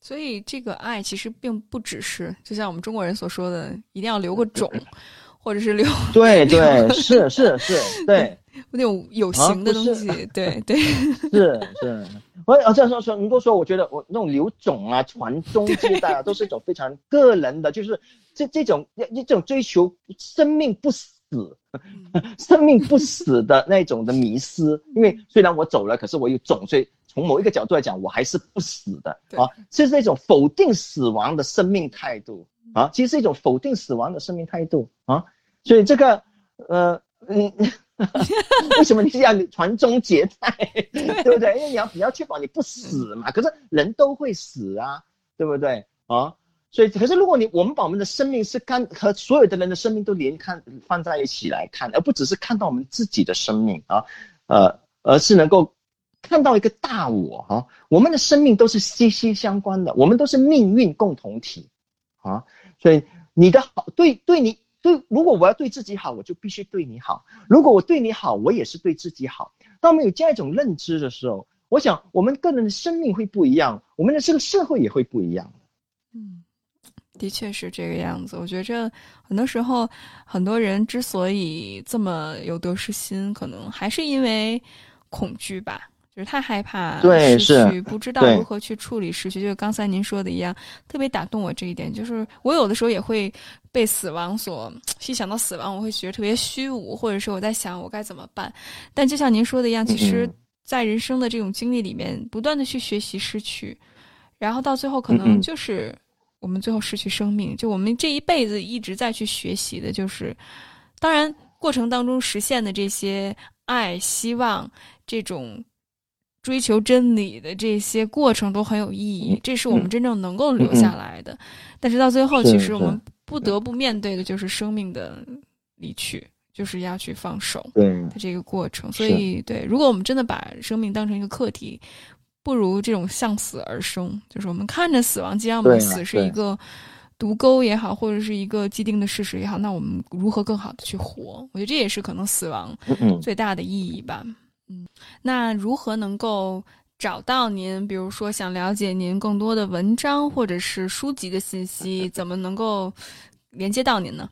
所以这个爱其实并不只是，就像我们中国人所说的，一定要留个种，或者是留。对对，是是是，对。那种有形的东西，对 对，是是。我啊这样说说，很多时候我觉得我那种留种啊、传宗接代啊，都是一种非常个人的，就是这这种一种追求生命不死、生命不死的那种的迷失。因为虽然我走了，可是我有种，所以从某一个角度来讲，我还是不死的啊。这是一种否定死亡的生命态度啊，其实是一种否定死亡的生命态度啊。所以这个呃嗯。为什么你是要传宗接代，对不对？因为你要你要确保你不死嘛。可是人都会死啊，对不对啊？所以，可是如果你我们把我们的生命是看和所有的人的生命都连看放在一起来看，而不只是看到我们自己的生命啊，呃，而是能够看到一个大我哈。我们的生命都是息息相关的，我们都是命运共同体啊。所以你的好对对你。所以如果我要对自己好，我就必须对你好。如果我对你好，我也是对自己好。当我们有这样一种认知的时候，我想我们个人的生命会不一样，我们的这个社会也会不一样。嗯，的确是这个样子。我觉着很多时候，很多人之所以这么有得失心，可能还是因为恐惧吧。就是太害怕失去，不知道如何去处理失去。就是刚才您说的一样，特别打动我这一点。就是我有的时候也会被死亡所一想到死亡，我会觉得特别虚无，或者是我在想我该怎么办。但就像您说的一样，其实，在人生的这种经历里面，不断的去学习失去，然后到最后可能就是我们最后失去生命。就我们这一辈子一直在去学习的，就是当然过程当中实现的这些爱、希望这种。追求真理的这些过程都很有意义，这是我们真正能够留下来的。但是到最后，其实我们不得不面对的就是生命的离去，就是要去放手的这个过程。所以，对，如果我们真的把生命当成一个课题，不如这种向死而生，就是我们看着死亡，既然我们死是一个毒钩也好，或者是一个既定的事实也好，那我们如何更好的去活？我觉得这也是可能死亡最大的意义吧。嗯，那如何能够找到您？比如说，想了解您更多的文章或者是书籍的信息，怎么能够连接到您呢？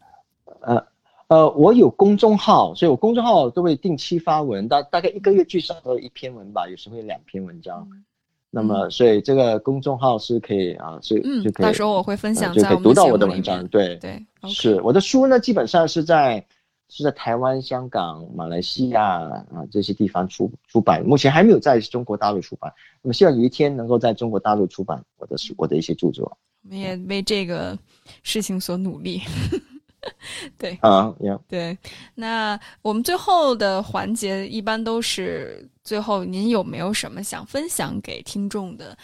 呃呃，我有公众号，所以我公众号都会定期发文，大大概一个月最少都有一篇文吧，有时会两篇文章。那么，所以这个公众号是可以啊，所以就可以到时候我会分享，就可以读到我的文章。对对，是我的书呢，基本上是在。是在台湾、香港、马来西亚啊这些地方出出版，目前还没有在中国大陆出版。那么希望有一天能够在中国大陆出版我的书，我的一些著作。我们也为这个事情所努力。对啊，对。那我们最后的环节一般都是最后，您有没有什么想分享给听众的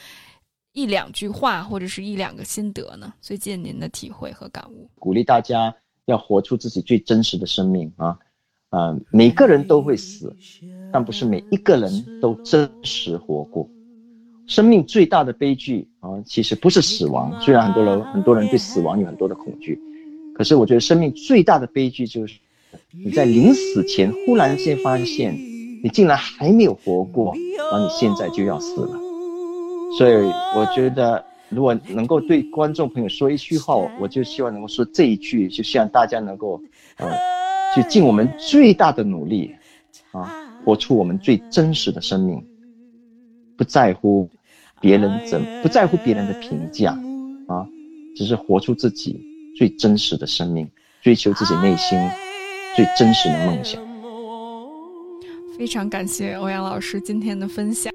一两句话，或者是一两个心得呢？最近您的体会和感悟，鼓励大家。要活出自己最真实的生命啊！啊，每个人都会死，但不是每一个人都真实活过。生命最大的悲剧啊，其实不是死亡。虽然很多人很多人对死亡有很多的恐惧，可是我觉得生命最大的悲剧就是你在临死前忽然间发现你竟然还没有活过，而你现在就要死了。所以我觉得。如果能够对观众朋友说一句话，我就希望能够说这一句，就希望大家能够，呃，去尽我们最大的努力，啊，活出我们最真实的生命，不在乎别人怎，不在乎别人的评价，啊，只是活出自己最真实的生命，追求自己内心最真实的梦想。非常感谢欧阳老师今天的分享。